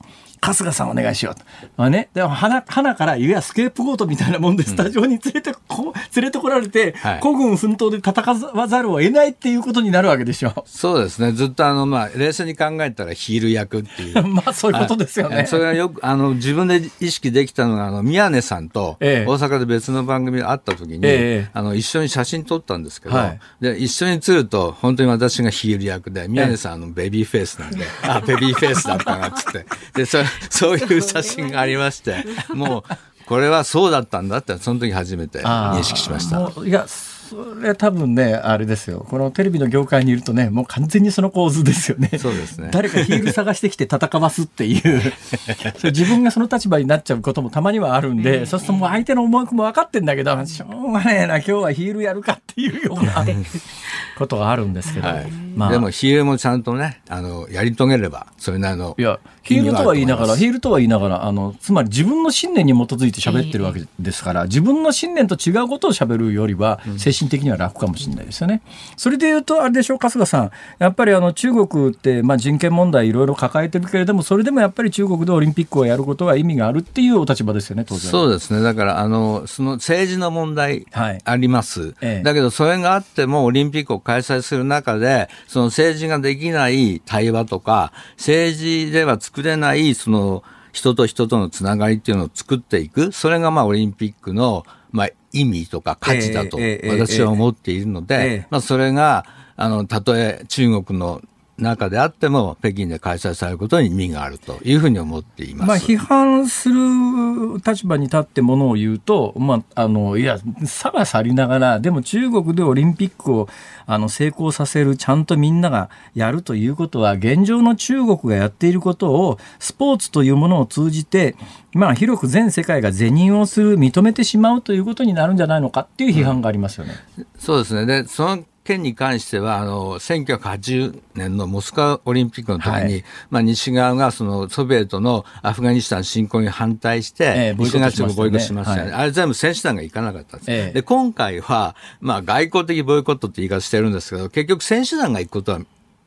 春日さんお願いしようと。まあね、でも花花からいやスケープゴートみたいなもんでスタジオに連れてこ、連れてこられて、はい、孤軍奮闘で戦わざるを得ないっていうことになるわけでしょ。そうですね。ずっとあの、まあ、冷静に考えたらヒール役っていう。まあ、そういうことですよね。それはよく、あの、自分で意識できたのが、あの、宮根さんと大阪で別の番組があった時に、ええ、あの、一緒に写真撮ったんですけど、はい、で、一緒に写ると、本当に私がヒール役で、宮根さん、あの、ベビーフェイスなんで、あ、ベビーフェイスだったなっつって。で、それ、そういう写真がありまして、もう、これはそうだったんだって、その時初めて認識しました。いやそれ多分ねあれですよ。このテレビの業界にいるとねもう完全にその構図ですよね。そうですね。誰かヒール探してきて戦わすっていう。自分がその立場になっちゃうこともたまにはあるんで、そうするともう相手の思惑も分かってんだけどしょうがねえな今日はヒールやるかっていうような ことがあるんですけど、はい、まあ、でもヒールもちゃんとねあのやり遂げればそれなりのいやヒールとは言いながらヒールとは言いながらあのつまり自分の信念に基づいて喋ってるわけですから、自分の信念と違うことを喋るよりは精神的には楽かもしれないですよね。それで言うとあれでしょう春日さん。やっぱりあの中国って、まあ、人権問題いろいろ抱えてるけれどもそれでもやっぱり中国でオリンピックをやることは意味があるっていうお立場ですよね当然。そうですね。だからあのその政治の問題あります、はいええ、だけどそれがあってもオリンピックを開催する中でその政治ができない対話とか政治では作れないその人と人とのつながりっていうのを作っていく。それがまあオリンピックのまあ意味とか価値だと私は思っているので、まあそれがあのたとえ中国の中であっても、北京で開催されることに意味があるというふうに思っています。まあ、批判する立場に立ってものを言うと、まあ、あの、いや、差は去りながら、でも中国でオリンピックをあの成功させる、ちゃんとみんながやるということは、現状の中国がやっていることを、スポーツというものを通じて、まあ、広く全世界が是認をする、認めてしまうということになるんじゃないのかっていう批判がありますよね。うん、そうですね。で、その件に関しては、あの、1980年のモスクワオリンピックの時に、はい、まあ、西側がそのソビエトのアフガニスタン侵攻に反対して、えー、西側諸国ボイコットしましたよね。はい、あれ全部選手団が行かなかったんです。えー、で、今回は、まあ、外交的ボイコットって言い方してるんですけど、結局選手団が行くことは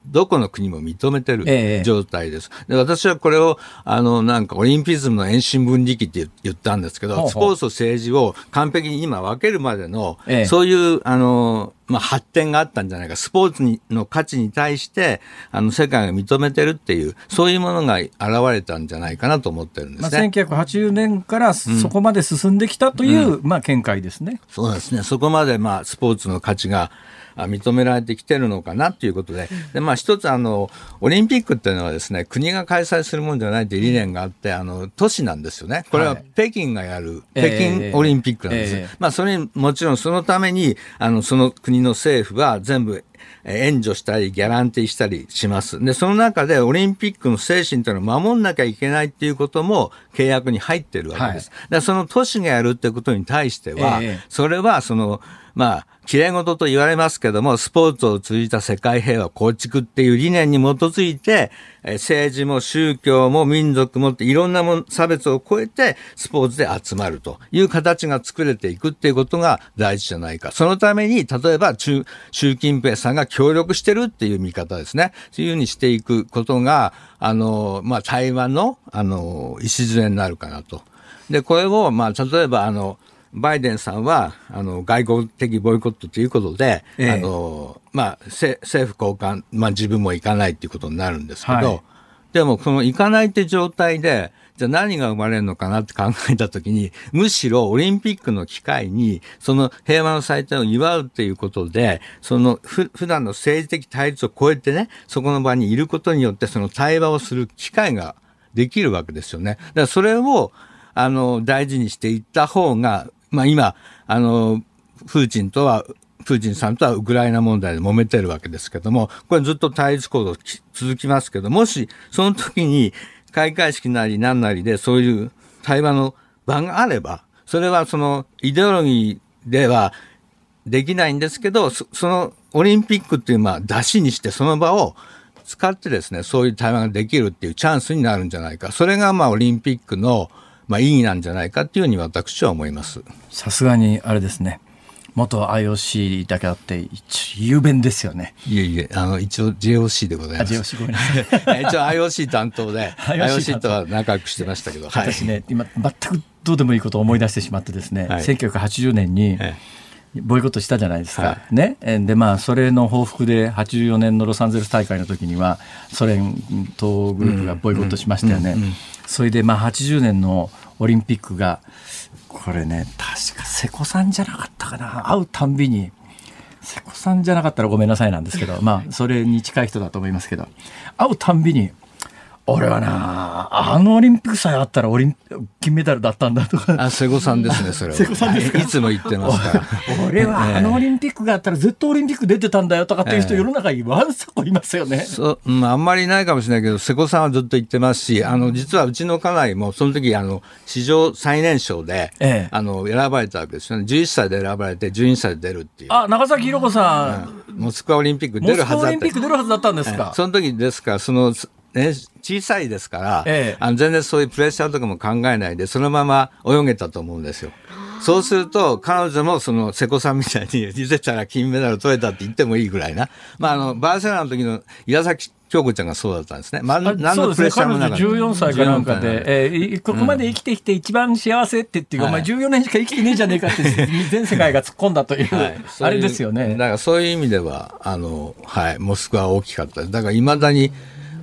どこの国も認めてる状態です。で私はこれを、あの、なんかオリンピズムの遠心分離期って言ったんですけど、スポーツと政治を完璧に今分けるまでの、そういう、あの、まあ、発展があったんじゃないか。スポーツにの価値に対して、あの、世界が認めてるっていう、そういうものが現れたんじゃないかなと思ってるんですね。まあ、1980年からそこまで進んできたという、うん、まあ、見解ですね。そうですね。そこまで、まあ、スポーツの価値が、認められてきてるのかなということで、でまあ、一つあの、オリンピックっていうのはですね、国が開催するもんじゃないという理念があって、あの、都市なんですよね。これは北京がやる、北京オリンピックなんです。えーえー、まあ、それにもちろんそのために、あの、その国の政府は全部援助したり、ギャランティーしたりします。で、その中でオリンピックの精神というのを守んなきゃいけないっていうことも契約に入ってるわけです。はい、だその都市がやるってことに対しては、えー、それはその、まあ、綺麗事と言われますけども、スポーツを通じた世界平和構築っていう理念に基づいて、政治も宗教も民族もっていろんなも差別を超えてスポーツで集まるという形が作れていくっていうことが大事じゃないか。そのために、例えば中、習近平さんが協力してるっていう見方ですね。そういうふうにしていくことが、あの、まあ、台湾の、あの、礎になるかなと。で、これを、まあ、例えば、あの、バイデンさんはあの外交的ボイコットということで、ええ、あのまあ、政府高官、まあ、自分も行かないということになるんですけど、はい、でも、この行かないって状態で、じゃあ何が生まれるのかなって考えたときに、むしろオリンピックの機会に、その平和の祭典を祝うっていうことで、そのふ普段の政治的対立を超えてね、そこの場にいることによって、その対話をする機会ができるわけですよね。だからそれを、あの、大事にしていった方が、まあ今、あの、プーチンとは、プーチンさんとはウクライナ問題で揉めてるわけですけども、これずっと対立行動続きますけど、もしその時に開会式なり何なりでそういう対話の場があれば、それはそのイデオロギーではできないんですけど、そのオリンピックっていうまあ出しにしてその場を使ってですね、そういう対話ができるっていうチャンスになるんじゃないか。それがまあオリンピックのまあ、意義なんじゃないかっていうふうに私は思います。さすがにあれですね。元 IOC だけあって雄弁ですよね。いえいえあの一応 JOC でございます。JOC ごめんなさい。一応 IOC 担当で IOC とは仲良くしてましたけど、はい、私ね今全くどうでもいいことを思い出してしまってですね、はい、1980年に、ボイコットしたじゃないですか。はい、ね。で、まあ、それの報復で、84年のロサンゼルス大会の時には、ソ連党グループがボイコットしましたよね。それで、まあ、80年のオリンピックが、これね、確か瀬古さんじゃなかったかな。会うたんびに、瀬古さんじゃなかったらごめんなさいなんですけど、まあ、それに近い人だと思いますけど、会うたんびに、俺はなあのオリンピックさえあったらオリン金メダルだったんだとか。あ、瀬古さんですね、それは。瀬古さんですか？いつも言ってますから。俺はあのオリンピックがあったらずっとオリンピック出てたんだよとかっていう人、世の中にわんさこいますよね。そう、うん、あんまりないかもしれないけど、瀬古さんはずっと言ってますし、あの、実はうちの家内も、その時、あの、史上最年少で、ええ、あの、選ばれたわけですよね。11歳で選ばれて、12歳で出るっていう。あ、長崎弘子さん。うん、モスクワオリンピック出るはずだった。モスクワオリンピック出るはずだったんですか？その時ですから、その、ね、小さいですから、ええ、あの全然そういうプレッシャーとかも考えないで、そのまま泳げたと思うんですよ。そうすると、彼女もその瀬古さんみたいに、実たら金メダル取れたって言ってもいいぐらいな。まあ、あの、バーセロナの時の岩崎京子ちゃんがそうだったんですね。まあ、何のプレッシャーもなかった。ね、14歳かなんかで、えー、ここまで生きてきて一番幸せって言っていうか、うん、お前14年しか生きてねえじゃねえかって、全世界が突っ込んだという、はい、あれですよね。だからそういう意味では、あの、はい、モスクワは大きかった。だから未だに、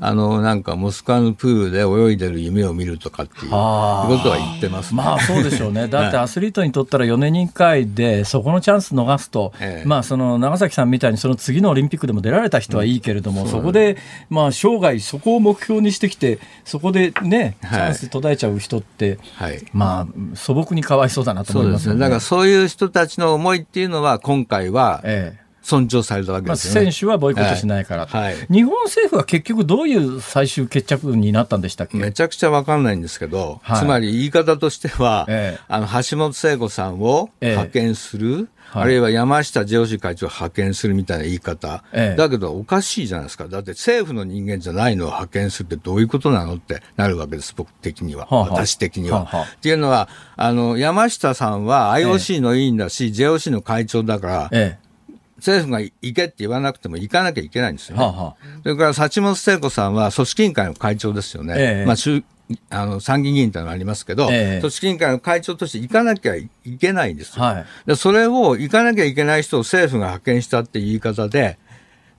あの、なんかモスクワのプールで泳いでる夢を見るとかっていうことは言ってます、ね、まあそうでしょうね。だってアスリートにとったら4年に1回で、そこのチャンス逃すと、ええ、まあその長崎さんみたいにその次のオリンピックでも出られた人はいいけれども、うん、そこで、まあ生涯そこを目標にしてきて、そこでね、チャンス途絶えちゃう人って、はい、まあ素朴にかわいそうだなと思います、ね、そうですね。だからそういう人たちの思いっていうのは今回は、ええ尊重されたわけですよね、まあ、選手はボイコットしないから、はい、日本政府は結局どういう最終決着になったんでしたっけ？めちゃくちゃ分かんないんですけど、はい、つまり言い方としては、ええ、あの橋本聖子さんを派遣する、えあるいは山下 JOC 会長を派遣するみたいな言い方、ええ、だけどおかしいじゃないですか、だって政府の人間じゃないのを派遣するってどういうことなのってなるわけです、僕的には、はあはあ、私的には。はっていうのはあの、山下さんは IOC の委員だし、ええ、JOC の会長だから、ええ政府が行けって言わなくても行かなきゃいけないんですよね。はあはあ、それから幸本聖子さんは組織委員会の会長ですよね。ええ、まああの参議院議員というのがありますけど、え組織委員会の会長として行かなきゃいけないんですよ。はい、でそれを行かなきゃいけない人を政府が派遣したっていう言い方で、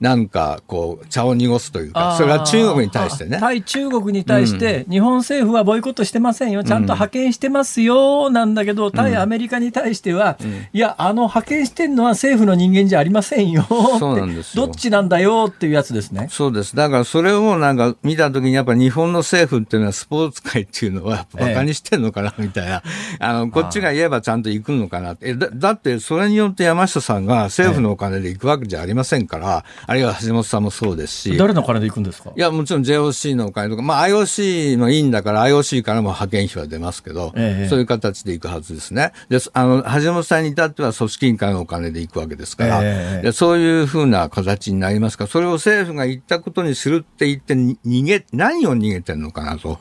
なんかこう茶を濁すというか、それは中国に対してね。対中国に対して、日本政府はボイコットしてませんよ、ちゃんと派遣してますよ。なんだけど、対アメリカに対しては、いや、あの派遣してるのは政府の人間じゃありませんよ。そうなんですどっちなんだよっていうやつですね。そうです。だからそれをなんか見たときに、やっぱ日本の政府っていうのはスポーツ界っていうのは、バカにしてんのかなみたいな、あのこっちが言えばちゃんと行くのかなって。だ。だってそれによって山下さんが政府のお金で行くわけじゃありませんから、あるいは橋本さんもそうですし。誰の金で行くんですか？いや、もちろん JOC のお金とか、まあ IOC の委員だから IOC からも派遣費は出ますけど、ええ、そういう形で行くはずですね。で、あの、橋本さんに至っては組織委員会のお金で行くわけですから、え、でそういうふうな形になりますから、それを政府が言ったことにするって言って逃げ、何を逃げてるのかなと。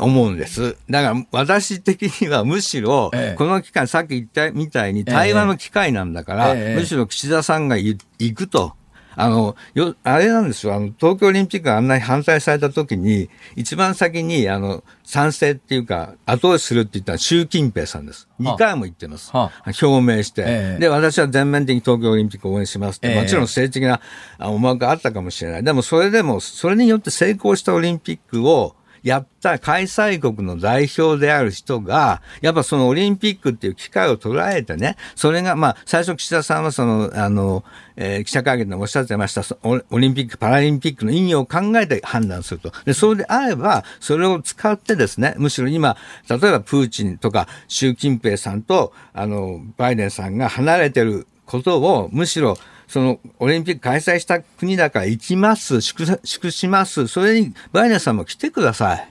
思うんです。だから私的にはむしろ、この機会、さっき言ったみたいに対話の機会なんだから、むしろ岸田さんが行くと。あの、よ、あれなんですよ、あの、東京オリンピックがあんなに反対された時に、一番先に、あの、賛成っていうか、後押しするって言ったら習近平さんです。二回も言ってます。はあ、表明して、えー、で、私は全面的に東京オリンピックを応援しますって、もちろん政治的な思惑があったかもしれない。でも、それでも、それによって成功したオリンピックを、やった開催国の代表である人が、やっぱそのオリンピックっていう機会を捉えてね、それが、まあ、最初岸田さんはその、あの、えー、記者会見でもおっしゃってました、オリンピック、パラリンピックの意義を考えて判断すると。で、それであれば、それを使ってですね、むしろ今、例えばプーチンとか習近平さんと、あの、バイデンさんが離れてることを、むしろ、そのオリンピック開催した国だから行きます、祝祝します、それにバイデンさんも来てください。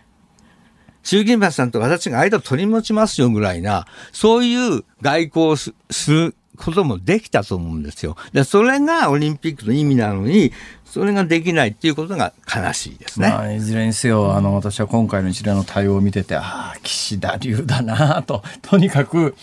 習近平さんと私が間を取り持ちますよぐらいな、そういう外交をすることもできたと思うんですよ。で、それがオリンピックの意味なのに、それができないっていうことが悲しいですね。まあ、いずれにせよ、あの、私は今回の一連の対応を見てて、ああ、岸田流だなと、とにかく、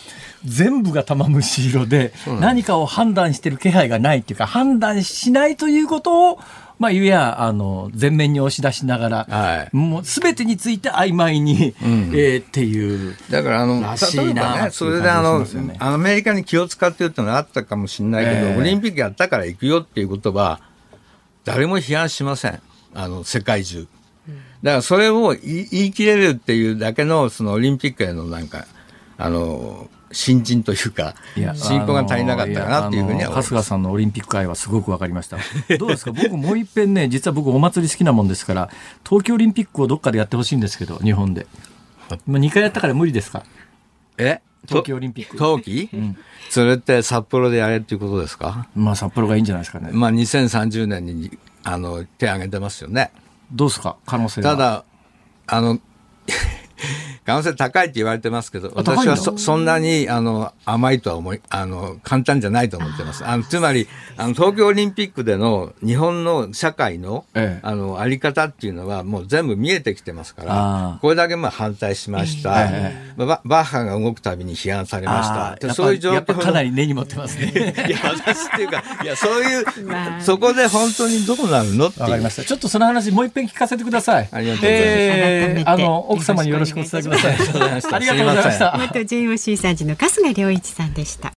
全部が玉虫色で、何かを判断してる気配がないっていうか、判断しないということを、まあ、いや、あの、前面に押し出しながら、はい、もうすべてについて曖昧に、うん、えー、っていう。だから、あの、らしいな、ね、それであの、アメリカに気を使ってるってのがあったかもしれないけど、えー、オリンピックやったから行くよっていうことは、誰も批判しません。あの、世界中。だからそれを言い切れるっていうだけの、そのオリンピックへのなんか、あの、新人というか、進行が足りなかったかなっていうふうには春日さんのオリンピック愛はすごく分かりました。どうですか？僕もう一遍ね、実は僕お祭り好きなもんですから、東京オリンピックをどっかでやってほしいんですけど、日本で。まあ、2回やったから無理ですか？え？東京オリンピック。冬季、うん、それって札幌でやれっていうことですか？まあ札幌がいいんじゃないですかね。まあ2030年にあの手挙げてますよね。どうですか？可能性ただ、あの、可能性高いって言われてますけど、私はそそんなにあの甘いとは思い、あの、簡単じゃないと思ってます。あのつまり、あの、東京オリンピックでの日本の社会の、ええ、あの、あり方っていうのはもう全部見えてきてますから、これだけまあ反対しました、ええ、バッハが動くたびに批判されました。そういう状況かなり根に持ってますね。いや、私っていうか、いや、そういう、そこで本当にどうなるのってわかりました。ちょっとその話もう一遍聞かせてください。ありがとうございます。えー、あの、奥様によろしくお伝えください。ださい。ありがとうございました。元 JOC 参事の春日良一さんでした。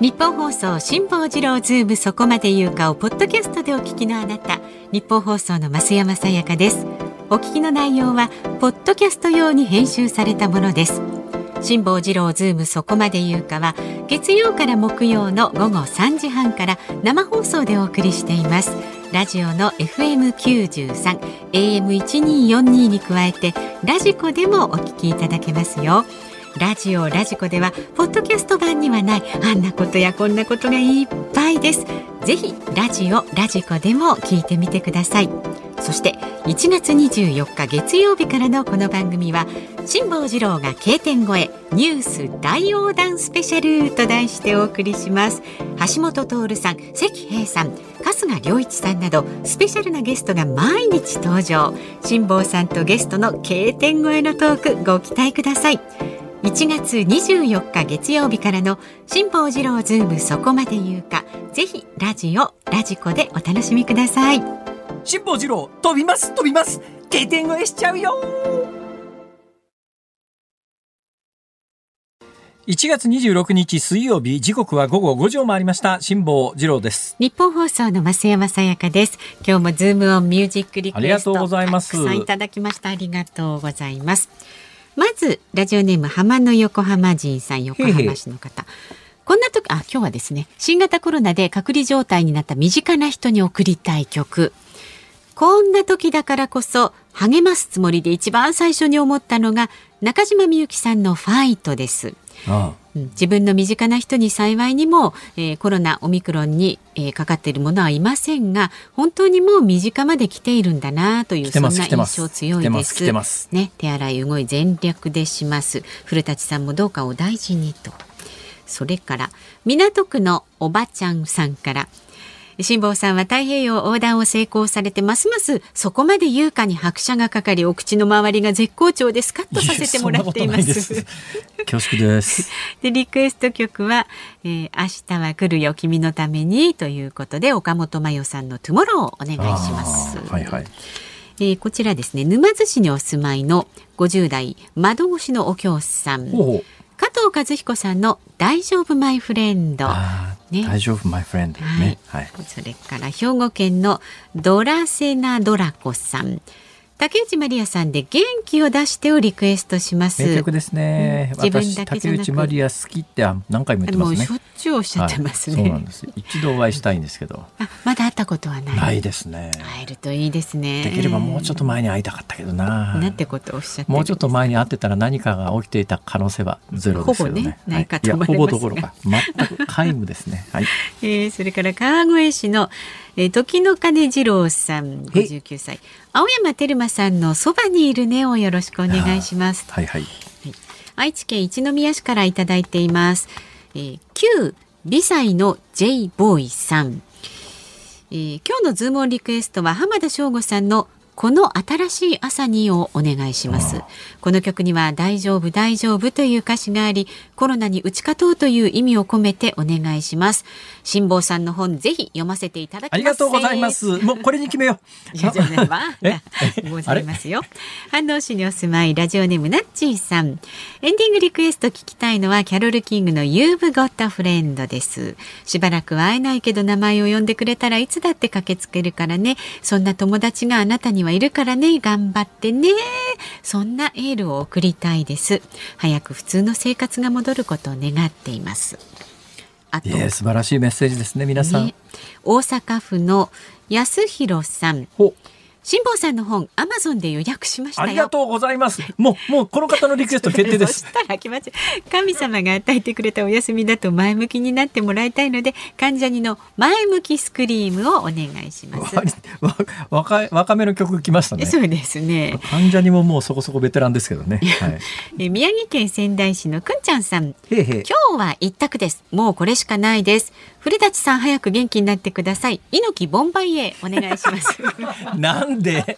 ニッポン放送辛坊治郎ズームそこまで言うかをポッドキャストでお聞きのあなたニッポン放送の増山さやかですお聞きの内容はポッドキャスト用に編集されたものです辛坊治郎ズームそこまで言うかは月曜から木曜の午後3時半から生放送でお送りしていますラジオの FM93 AM1242 に加えてラジコでもお聞きいただけますよ。ラジオラジコではポッドキャスト版にはないあんなことやこんなことがいっぱいです。ぜひラジオラジコでも聞いてみてください。そして1月24日月曜日からのこの番組は辛坊治郎が K 点越えニュース大横断スペシャルと題してお送りします。橋本徹さん関平さん春日良一さんなどスペシャルなゲストが毎日登場。辛坊さんとゲストの K 点越えのトークご期待ください。1月24日月曜日からの辛坊治郎ズームそこまで言うか。ぜひラジオラジコでお楽しみください。辛坊治郎飛びます飛びます。経点越えしちゃうよ。1月26日水曜日時刻は午後5時を回りました。辛坊治郎です。日本放送の増山さやかです。今日もズームオンミュージックリクエストありがとうございます。たくさんいただきました。ありがとうございますまずラジオネーム浜の横浜人さん横浜市の方。こんな時あ今日はですね新型コロナで隔離状態になった身近な人に送りたい曲。こんな時だからこそ励ますつもりで一番最初に思ったのが中島みゆきさんのファイトですああ自分の身近な人に幸いにも、えー、コロナオミクロンに、えー、かかっている者はいませんが本当にもう身近まで来ているんだなというそんな印象強いです。ね、手洗い動い全力でします。古舘さんもどうかお大事にと。それから港区のおばちゃんさんから辛坊さんは太平洋横断を成功されてますます。そこまで優香に拍車がかかりお口の周りが絶好調でスカッとさせてもらっています。恐縮です。でリクエスト曲は、えー、明日は来るよ君のためにということで岡本真代さんのトゥモローをお願いします。はいはい。えー、こちらですね沼津市にお住まいの50代窓越しのお京さん。加藤和彦さんの大丈夫マイフレンドね、大丈夫マイフレンド、ね、はい、それから兵庫県のドラセナドラコさん竹内まりやさんで元気を出してをリクエストします。名曲ですね。うん、私竹内まりや好きって何回も言ってますね。しょっちゅうおっしゃってますね。はい、そうなんです。一度お会いしたいんですけど。あ、まだ会ったことはない。ないですね。会えるといいですね。できればもうちょっと前に会いたかったけどな。なんてことをおっしゃってもうちょっと前に会ってたら何かが起きていた可能性はゼロですよね。ほぼね、ないかと思います、はい、ほぼどころか全く皆無ですね。はい。えー、それから川越市のえー、時の金次郎さん59歳。青山テルマさんのそばにいるねをよろしくお願いします。はいはい、はい、愛知県一宮市からいただいています、えー、旧美歳の J ボーイさん、えー、今日のズームオンリクエストは浜田省吾さんのこの新しい朝にをお願いします。この曲には大丈夫大丈夫という歌詞がありコロナに打ち勝とうという意味を込めてお願いします。辛坊さんの本ぜひ読ませていただきます。ありがとうございます。もうこれに決めよう。いやじゃあまあ ございますよ。反応市にお住まいラジオネームナッチーさん。エンディングリクエスト聞きたいのはキャロルキングの You've Got a Friend です。しばらくは会えないけど名前を呼んでくれたらいつだって駆けつけるからね。そんな友達があなたにはいるからね頑張ってね。そんなエールを送りたいです。早く普通の生活が戻ることを願っています。あと素晴らしいメッセージですね皆さん、ね、大阪府の安弘さん辛坊さんの本アマゾンで予約しましたありがとうございます。もうもうこの方のリクエスト決定で す。神様が与えてくれたお休みだと前向きになってもらいたいので関ジャニの前向きスクリームをお願いします。若若めの曲来ましたね。そうですね。関ジャニももうそこそこベテランですけどね、はい、宮城県仙台市のくんちゃんさん。今日は一択です。もうこれしかないです古舘さん早く元気になってください。猪木ボンバイエお願いします。なんで？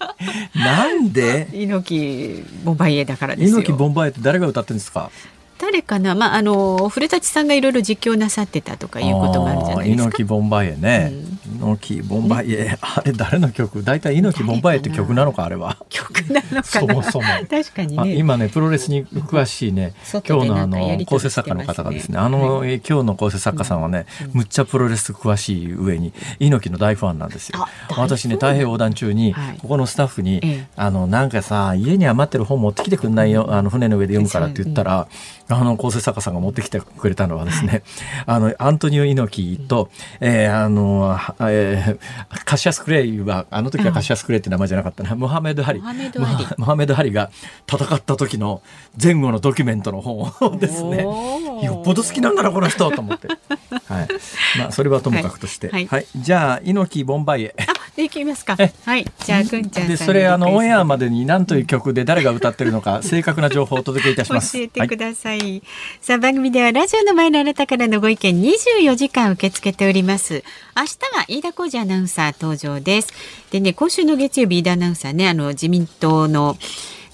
なんで？猪木ボンバイエだからです猪木ボンバイエって誰が歌ってるんですか？誰かな、まあ、あの古舘さんがいろいろ実況なさってたとかいうこともあるじゃないですか。猪木ボンバイエね、うん、猪木ボンバイエあれ誰の曲？大体猪木ボンバイエって曲なのかあれは。曲なのそもそも。確かに、ね、今ねプロレスに詳しいね今日のあの構成作家の方がですねあの、はい、今日の構成作家さんはね、うん、むっちゃプロレス詳しい上に猪木の大ファンなんですよ。私ね太平洋横断中に、はい、ここのスタッフに、ええ、あのなんかさ家に余ってる本持ってきてくんないよあの船の上で読むからって言ったら、うん、あの構成作家さんが持ってきてくれたのはですね、はい、あのアントニオ猪木と、えー、あの、えー、カシアス・クレイはあの時はカシアス・クレイって名前じゃなかったな。モハメド・ハリ。モハメド・ハリ。が戦った時の前後のドキュメントの本を ですね。よっぽど好きなんだなこの人と思って、はい。まあ、それはともかくとして、はい、はい、じゃあ猪木ボンバイエあいきますか。はい。じゃあくんちゃんでそれあのオンエアまでに何という曲で誰が歌ってるのか正確な情報をお届けいたします。教えてください、はい、さあ番組ではラジオの前のあなたからのご意見24時間受け付けております。明日は飯田浩二アナウンサー登場です。でね今週の月曜日飯田アナウンサーねあの自民党の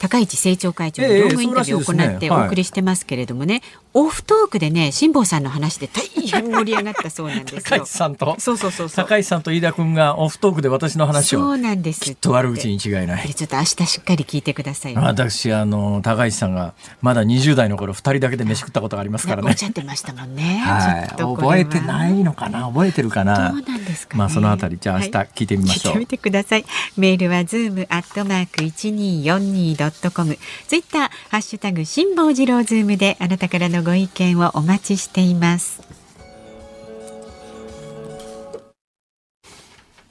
高市政調会長の業務インタビューを行ってお送りしてますけれどもね、オフトークでね辛坊さんの話で大変盛り上がったそうなんです 高市さんと？そうそうそう高市さんと飯田君がオフトークで私の話をそうなんです。きっと悪口に違いない。ちょっと明日しっかり聞いてください、ね、私あの高市さんがまだ20代の頃2人だけで飯食ったことがありますからね。おっしゃってましたもんね、はい、覚えてないのかな？覚えてるかな？どうなんですか、ね、まあそのあたりじゃあ明日聞いてみましょう、はい、聞いてみてください。メールはズームアットマーク 1242.com ツイッターハッシュタグ辛坊治郎ズームであなたからのご意見をお待ちしています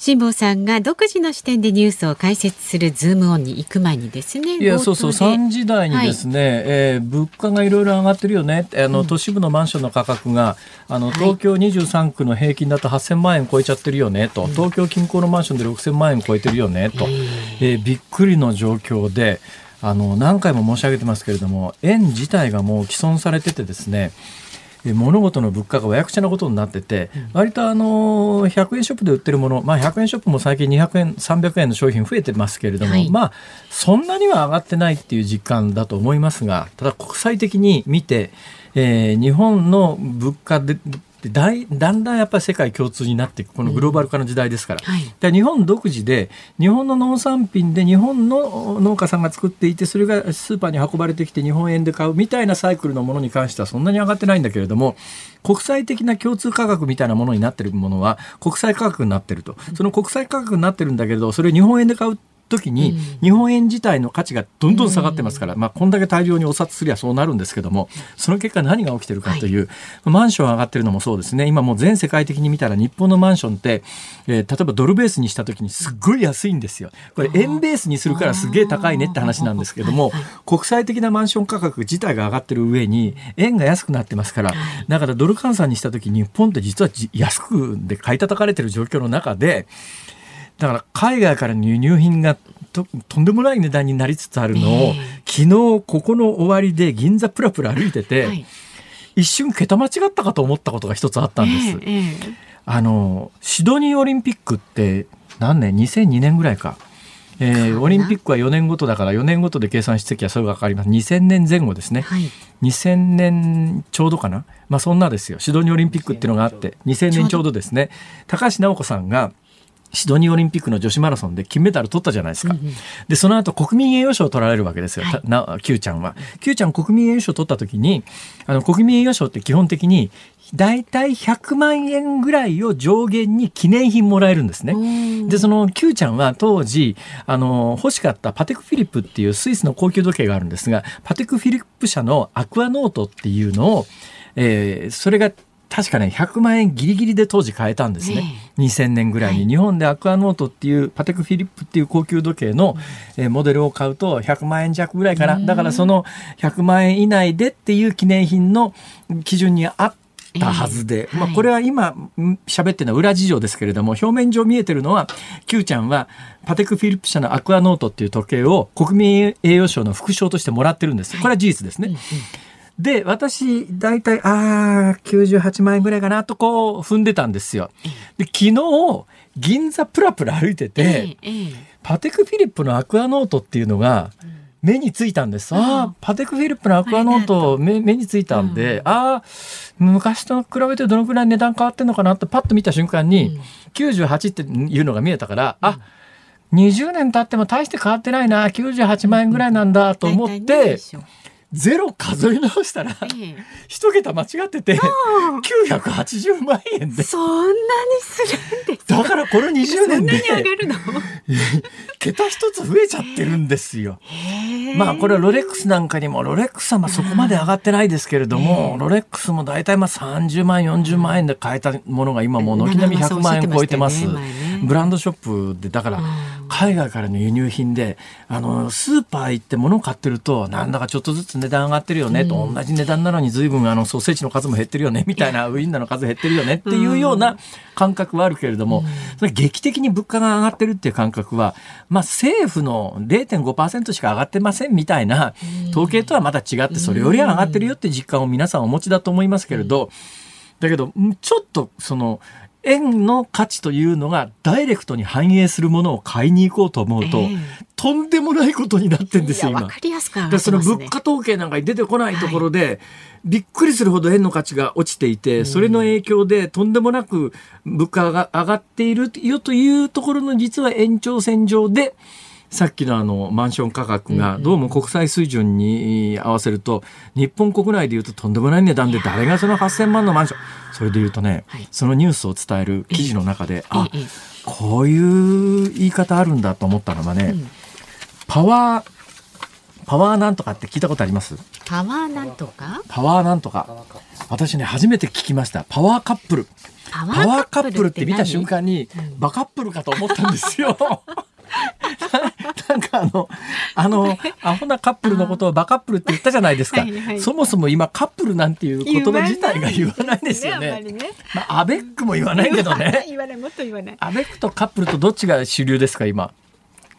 辛坊さんが独自の視点でニュースを解説するズームオンに行く前にですね。いや、そうそう、3時台にですね、はい、えー、物価がいろいろ上がってるよね。あの、都市部のマンションの価格が、あの、東京23区の平均だと8000万円超えちゃってるよね、と。東京近郊のマンションで6000万円超えてるよね、と。えー、びっくりの状況で、あの、何回も申し上げてますけれども、円自体がもう既存されててですね、物事の物価がおやくちゃなことになってて、割とあの100円ショップで売ってるもの、まあ、100円ショップも最近200円300円の商品増えてますけれども、はい、まあそんなには上がってないっていう実感だと思いますがただ国際的に見て、えー、日本の物価ででだいだんだんやっぱり世界共通になっていく。このグローバル化の時代ですから、うんはい、で日本独自で日本の農産品で日本の農家さんが作っていてそれがスーパーに運ばれてきて日本円で買うみたいなサイクルのものに関してはそんなに上がってないんだけれども国際的な共通価格みたいなものになってるものは国際価格になってるとその国際価格になってるんだけれどそれを日本円で買う時に日本円自体の価値がどんどん下がってますから、まあ、こんだけ大量にお札すりゃそうなるんですけどもその結果何が起きてるかという、マンション上がってるのもそうですね。今もう全世界的に見たら日本のマンションって、えー、例えばドルベースにした時にすっごい安いんですよ。これ円ベースにするからすげえ高いねって話なんですけども国際的なマンション価格自体が上がってる上に円が安くなってますからだからドル換算にした時日本って実は安くで買い叩かれてる状況の中でだから海外からの輸入品がととんでもない値段になりつつあるのを、昨日ここの終わりで銀座プラプラ歩いてて、はい、一瞬桁間違ったかと思ったことが一つあったんです。えー、あのシドニーオリンピックって何年？2002年ぐらいか。えー、オリンピックは4年ごとだから4年ごとで計算してきゃそれが分かります。2000年前後ですね、はい、2000年ちょうどかな？まあそんなですよ。シドニーオリンピックっていうのがあって2000年ちょうどですね。高橋尚子さんがシドニーオリンピックの女子マラソンで金メダル取ったじゃないですか。うんうん、で、その後国民栄誉賞を取られるわけですよ。はい、な、Q ちゃんは。Q ちゃん国民栄誉賞を取った時に、あの、国民栄誉賞って基本的に、大体100万円ぐらいを上限に記念品もらえるんですね。で、その Q ちゃんは当時、あの、欲しかったパテクフィリップっていうスイスの高級時計があるんですが、パテクフィリップ社のアクアノートっていうのを、えー、それが確かね100万円ギリギリで当時買えたんですね、ね2000年ぐらいに、はい、日本でアクアノートっていうパテクフィリップっていう高級時計の、えー、モデルを買うと100万円弱ぐらいかなだからその100万円以内でっていう記念品の基準にあったはずで、えー、まあ、これは今喋ってるのは裏事情ですけれども表面上見えてるのは Q ちゃんはパテクフィリップ社のアクアノートっていう時計を国民栄誉賞の副賞としてもらってるんです。これは事実ですね。はいうんうんで、私、大体、ああ、98万円ぐらいかなとこう踏んでたんですよ。で、昨日、銀座プラプラ歩いてて、パテクフィリップのアクアノートっていうのが、目についたんです。ああ、パテクフィリップのアクアノート目目についたんで、うん、ああ、昔と比べてどのくらい値段変わってんのかなってパッと見た瞬間に、うん、98っていうのが見えたから、うん、あ20年経っても大して変わってないな98万円ぐらいなんだと思って、ゼロ数え直したら、一桁間違ってて、980万円で。そんなにするんですだからこの20年で、桁一つ増えちゃってるんですよ。まあこれはロレックスなんかにも、ロレックスはまあ。そこまで上がってないですけれども、ロレックスも大体まあ30万、40万円で買えたものが今もう軒並み100万円超えてます。ブランドショップで、だから海外からの輸入品で、あの、スーパー行って物を買ってると、なんだかちょっとずつ値段上がってるよねと、同じ値段なのに随分あのソーセージの数も減ってるよねみたいなウインナーの数減ってるよねっていうような感覚はあるけれども、それ劇的に物価が上がってるっていう感覚は、まあ政府の0.5%しか上がってませんみたいな統計とはまた違ってそれよりは上がってるよって実感を皆さんお持ちだと思いますけれど、だけどちょっとその円の価値というのがダイレクトに反映するものを買いに行こうと思うと、えー、とんでもないことになってんですよ、今。でその物価統計なんかに出てこないところで、はい、びっくりするほど円の価値が落ちていて、それの影響でとんでもなく物価が上がっているよというところの実は延長線上で、さっきのあのマンション価格がどうも国際水準に合わせると日本国内でいうととんでもない値段で誰がその8000万のマンションそれでいうとね、そのニュースを伝える記事の中であこういう言い方あるんだと思ったのはね、パワーパワーなんとかって聞いたことあります？パワーなんとか？パワーなんとか。私ね初めて聞きました。パワーカップル。パワーカップルって見た瞬間に、バカップルかと思ったんですよ なんかあの、あの、アホなカップルのことをバカップルって言ったじゃないですか。はいはい、そもそも今カップルなんていう言葉自体が言わないですよね。ねまあ、アベックも言わないけどね。言わない、もっと言わない。アベックとカップルとどっちが主流ですか、今。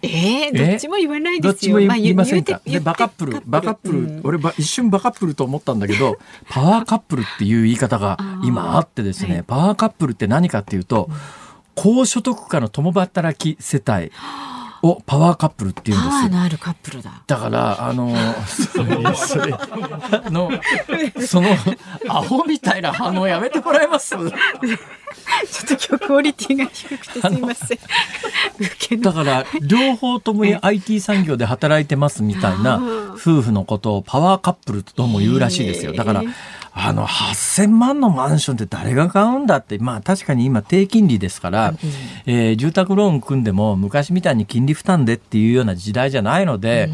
えー、どっちも言わないですよ。どっちも言いませんか？で、バカップル、バカップル、うん、俺一瞬バカップルと思ったんだけど、パワーカップルっていう言い方が今あってですね、パワーカップルって何かっていうと、高所得家の共働き世帯。をパワーカップルっていうんですパワーのあるカップルだ。だからあのそれそれあのそのアホみたいな反応やめてもらえます？ちょっと今日クオリティが低くてすみません。だから両方ともに IT 産業で働いてますみたいな夫婦のことをパワーカップルとも言うらしいですよ。だからあの8000万のマンションって誰が買うんだって、まあ確かに今低金利ですから、うん、えー、住宅ローン組んでも昔みたいに金利負担でっていうような時代じゃないので、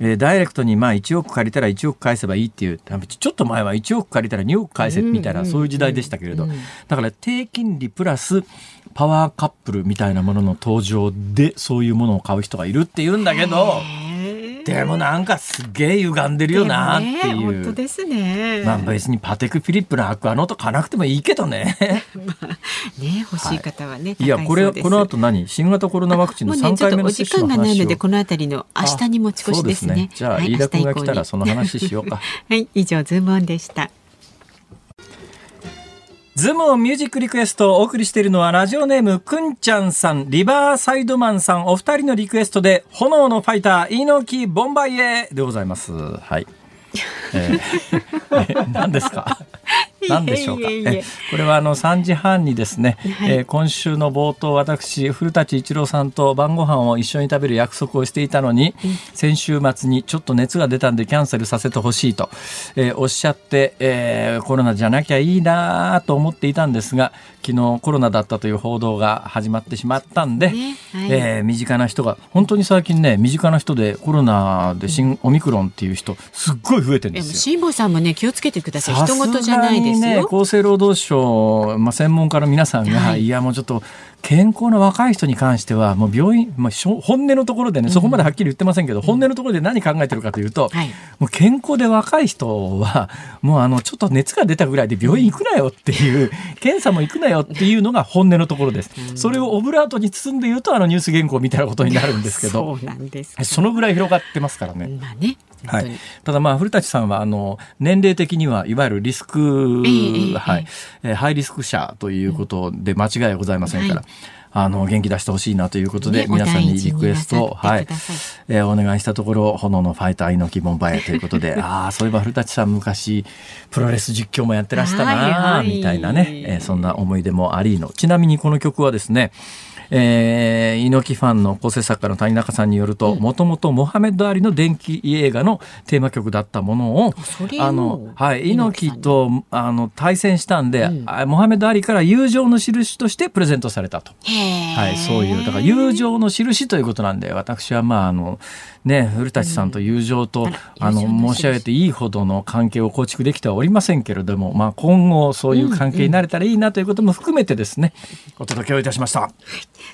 うん、えー、ダイレクトにまあ1億借りたら1億返せばいいっていう、ちょっと前は1億借りたら2億返せみたいな、そういう時代でしたけれど、だから低金利プラスパワーカップルみたいなものの登場でそういうものを買う人がいるっていうんだけど、でもなんかすげえ歪んでるよなっていう。ね、本当ですね。まあ別にパテク・フィリップのアクアノート買わなくてもいいけどね。まあ、ね欲しい方はね。はい、いやこれこの後何？新型コロナワクチンの3回目の接種の話を、ね、お時間がないのでこのあたりの明日に持ち越しですね。すねじゃあ、はい、飯田君が来たらその話しようか。はい以上ズームオンでした。ズームオンミュージックリクエストをお送りしているのはラジオネームくんちゃんさん、リバーサイドマンさんお二人のリクエストで炎のファイター、猪木ボンバイエでございます。はい。えー、何ですか？何でしょうか。えこれはあの3時半にですね、はい、えー、今週の冒頭私古舘伊知郎さんと晩ご飯を一緒に食べる約束をしていたのに、うん、先週末にちょっと熱が出たんでキャンセルさせてほしいと、えー、おっしゃって、えー、コロナじゃなきゃいいなと思っていたんですが昨日コロナだったという報道が始まってしまったんで、ねはい、えー、身近な人が本当に最近ね身近な人でコロナで新オミクロンっていう人すっごい増えてるんですよ。辛坊さんもね気をつけてください。人事じゃないですね、厚生労働省、まあ、専門家の皆さんが、はい、いやもうちょっと健康な若い人に関してはもう病院、まあ、本音のところでねそこまではっきり言ってませんけど、うん、本音のところで何考えてるかというと、はい、もう健康で若い人はもうあのちょっと熱が出たぐらいで病院行くなよっていう、検査も行くなよっていうのが本音のところです。うん、それをオブラートに包んで言うとあのニュース原稿みたいなことになるんですけどそのぐらい広がってますからね。まあねはい、ただまあ古舘さんはあの年齢的にはいわゆるリスク、はい、えー、ハイリスク者ということで間違いはございませんから、はい。あの元気出してほしいなということで、ね、皆さんにリクエストはい、えー、お願いしたところ炎のファイター猪木ボンバイということで ああそういえば古舘さん昔プロレス実況もやってらしたな、はい、みたいなね、えー、そんな思い出もありの。ちなみにこの曲はですねえー、猪木ファンの構成作家の谷中さんによるともともとモハメド・アリの電気映画のテーマ曲だったものをあの、はい、猪木とあの対戦したんで、うん、モハメド・アリから友情の印としてプレゼントされたと、はい、そういうだから友情の印ということなんで私はまああのね、古舘さんと友情と、うん、あの申し上げていいほどの関係を構築できてはおりませんけれども、まあ、今後そういう関係になれたらいいなということも含めてですね、うんうん、お届けをいたしました。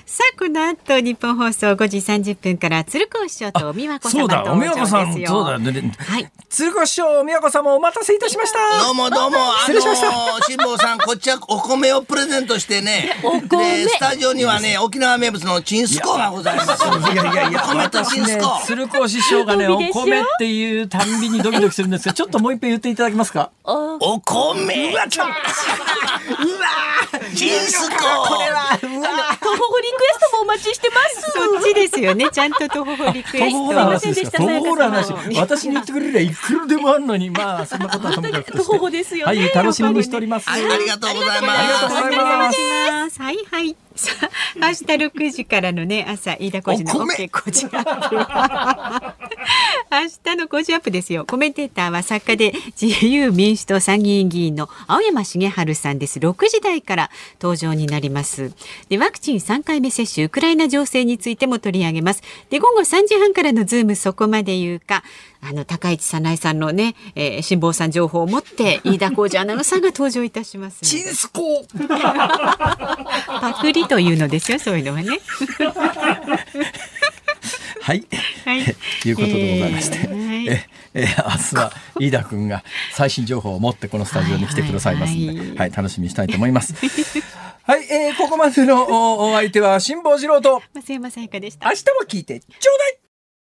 さあこの後日本放送5時30分から鶴子師匠とお美和子様登場ですよ。そうだお美和子さんそうだね。はい。鶴子師匠お美和子様お待たせいたしました。どうもどうもあの辛坊さんこっちはお米をプレゼントしてね。お米。スタジオにはね沖縄名物のチンスコがございます。いやいやいや米とチンスコ。鶴子師匠がねお米っていうたんびにドキドキするんですがちょっともう一遍言っていただけますか。お米。うわちょ。うわチンスコ。これはうわ。東北リクエストもお待ちしてます。そっちですよね。ちゃんと東北リクエスト。東北ですか。東北話。私に言ってくれりゃいくらでもあるのに、まあそんなことはともかく東北ですよ、はい、楽しみにしております。ありがとうございます。ありがとうございます。はいはい。さあ、明日六時からのね、朝、飯田浩司の OK Cozy up。明日の Cozy up ですよ。コメンテーターは作家で自由民主党参議院議員の青山繁晴さんです。6時台から登場になります。で、ワクチン3回目接種、ウクライナ情勢についても取り上げます。で、午後3時半からのズームそこまで言うか、あの高市早苗さんのね、えー、辛坊さん情報を持って 飯田浩司アナウンサーが登場いたします。チンスコパクリというのですよ、そういうのはね。はい、はい、いうことでございまして、えー、ええー、明日は飯田君が最新情報を持ってこのスタジオに来てくださいますので、はい、はいはい、楽しみにしたいと思います。はい、えー、ここまでのお相手は辛坊治郎と松山さやかでした。明日も聞いてちょうだい。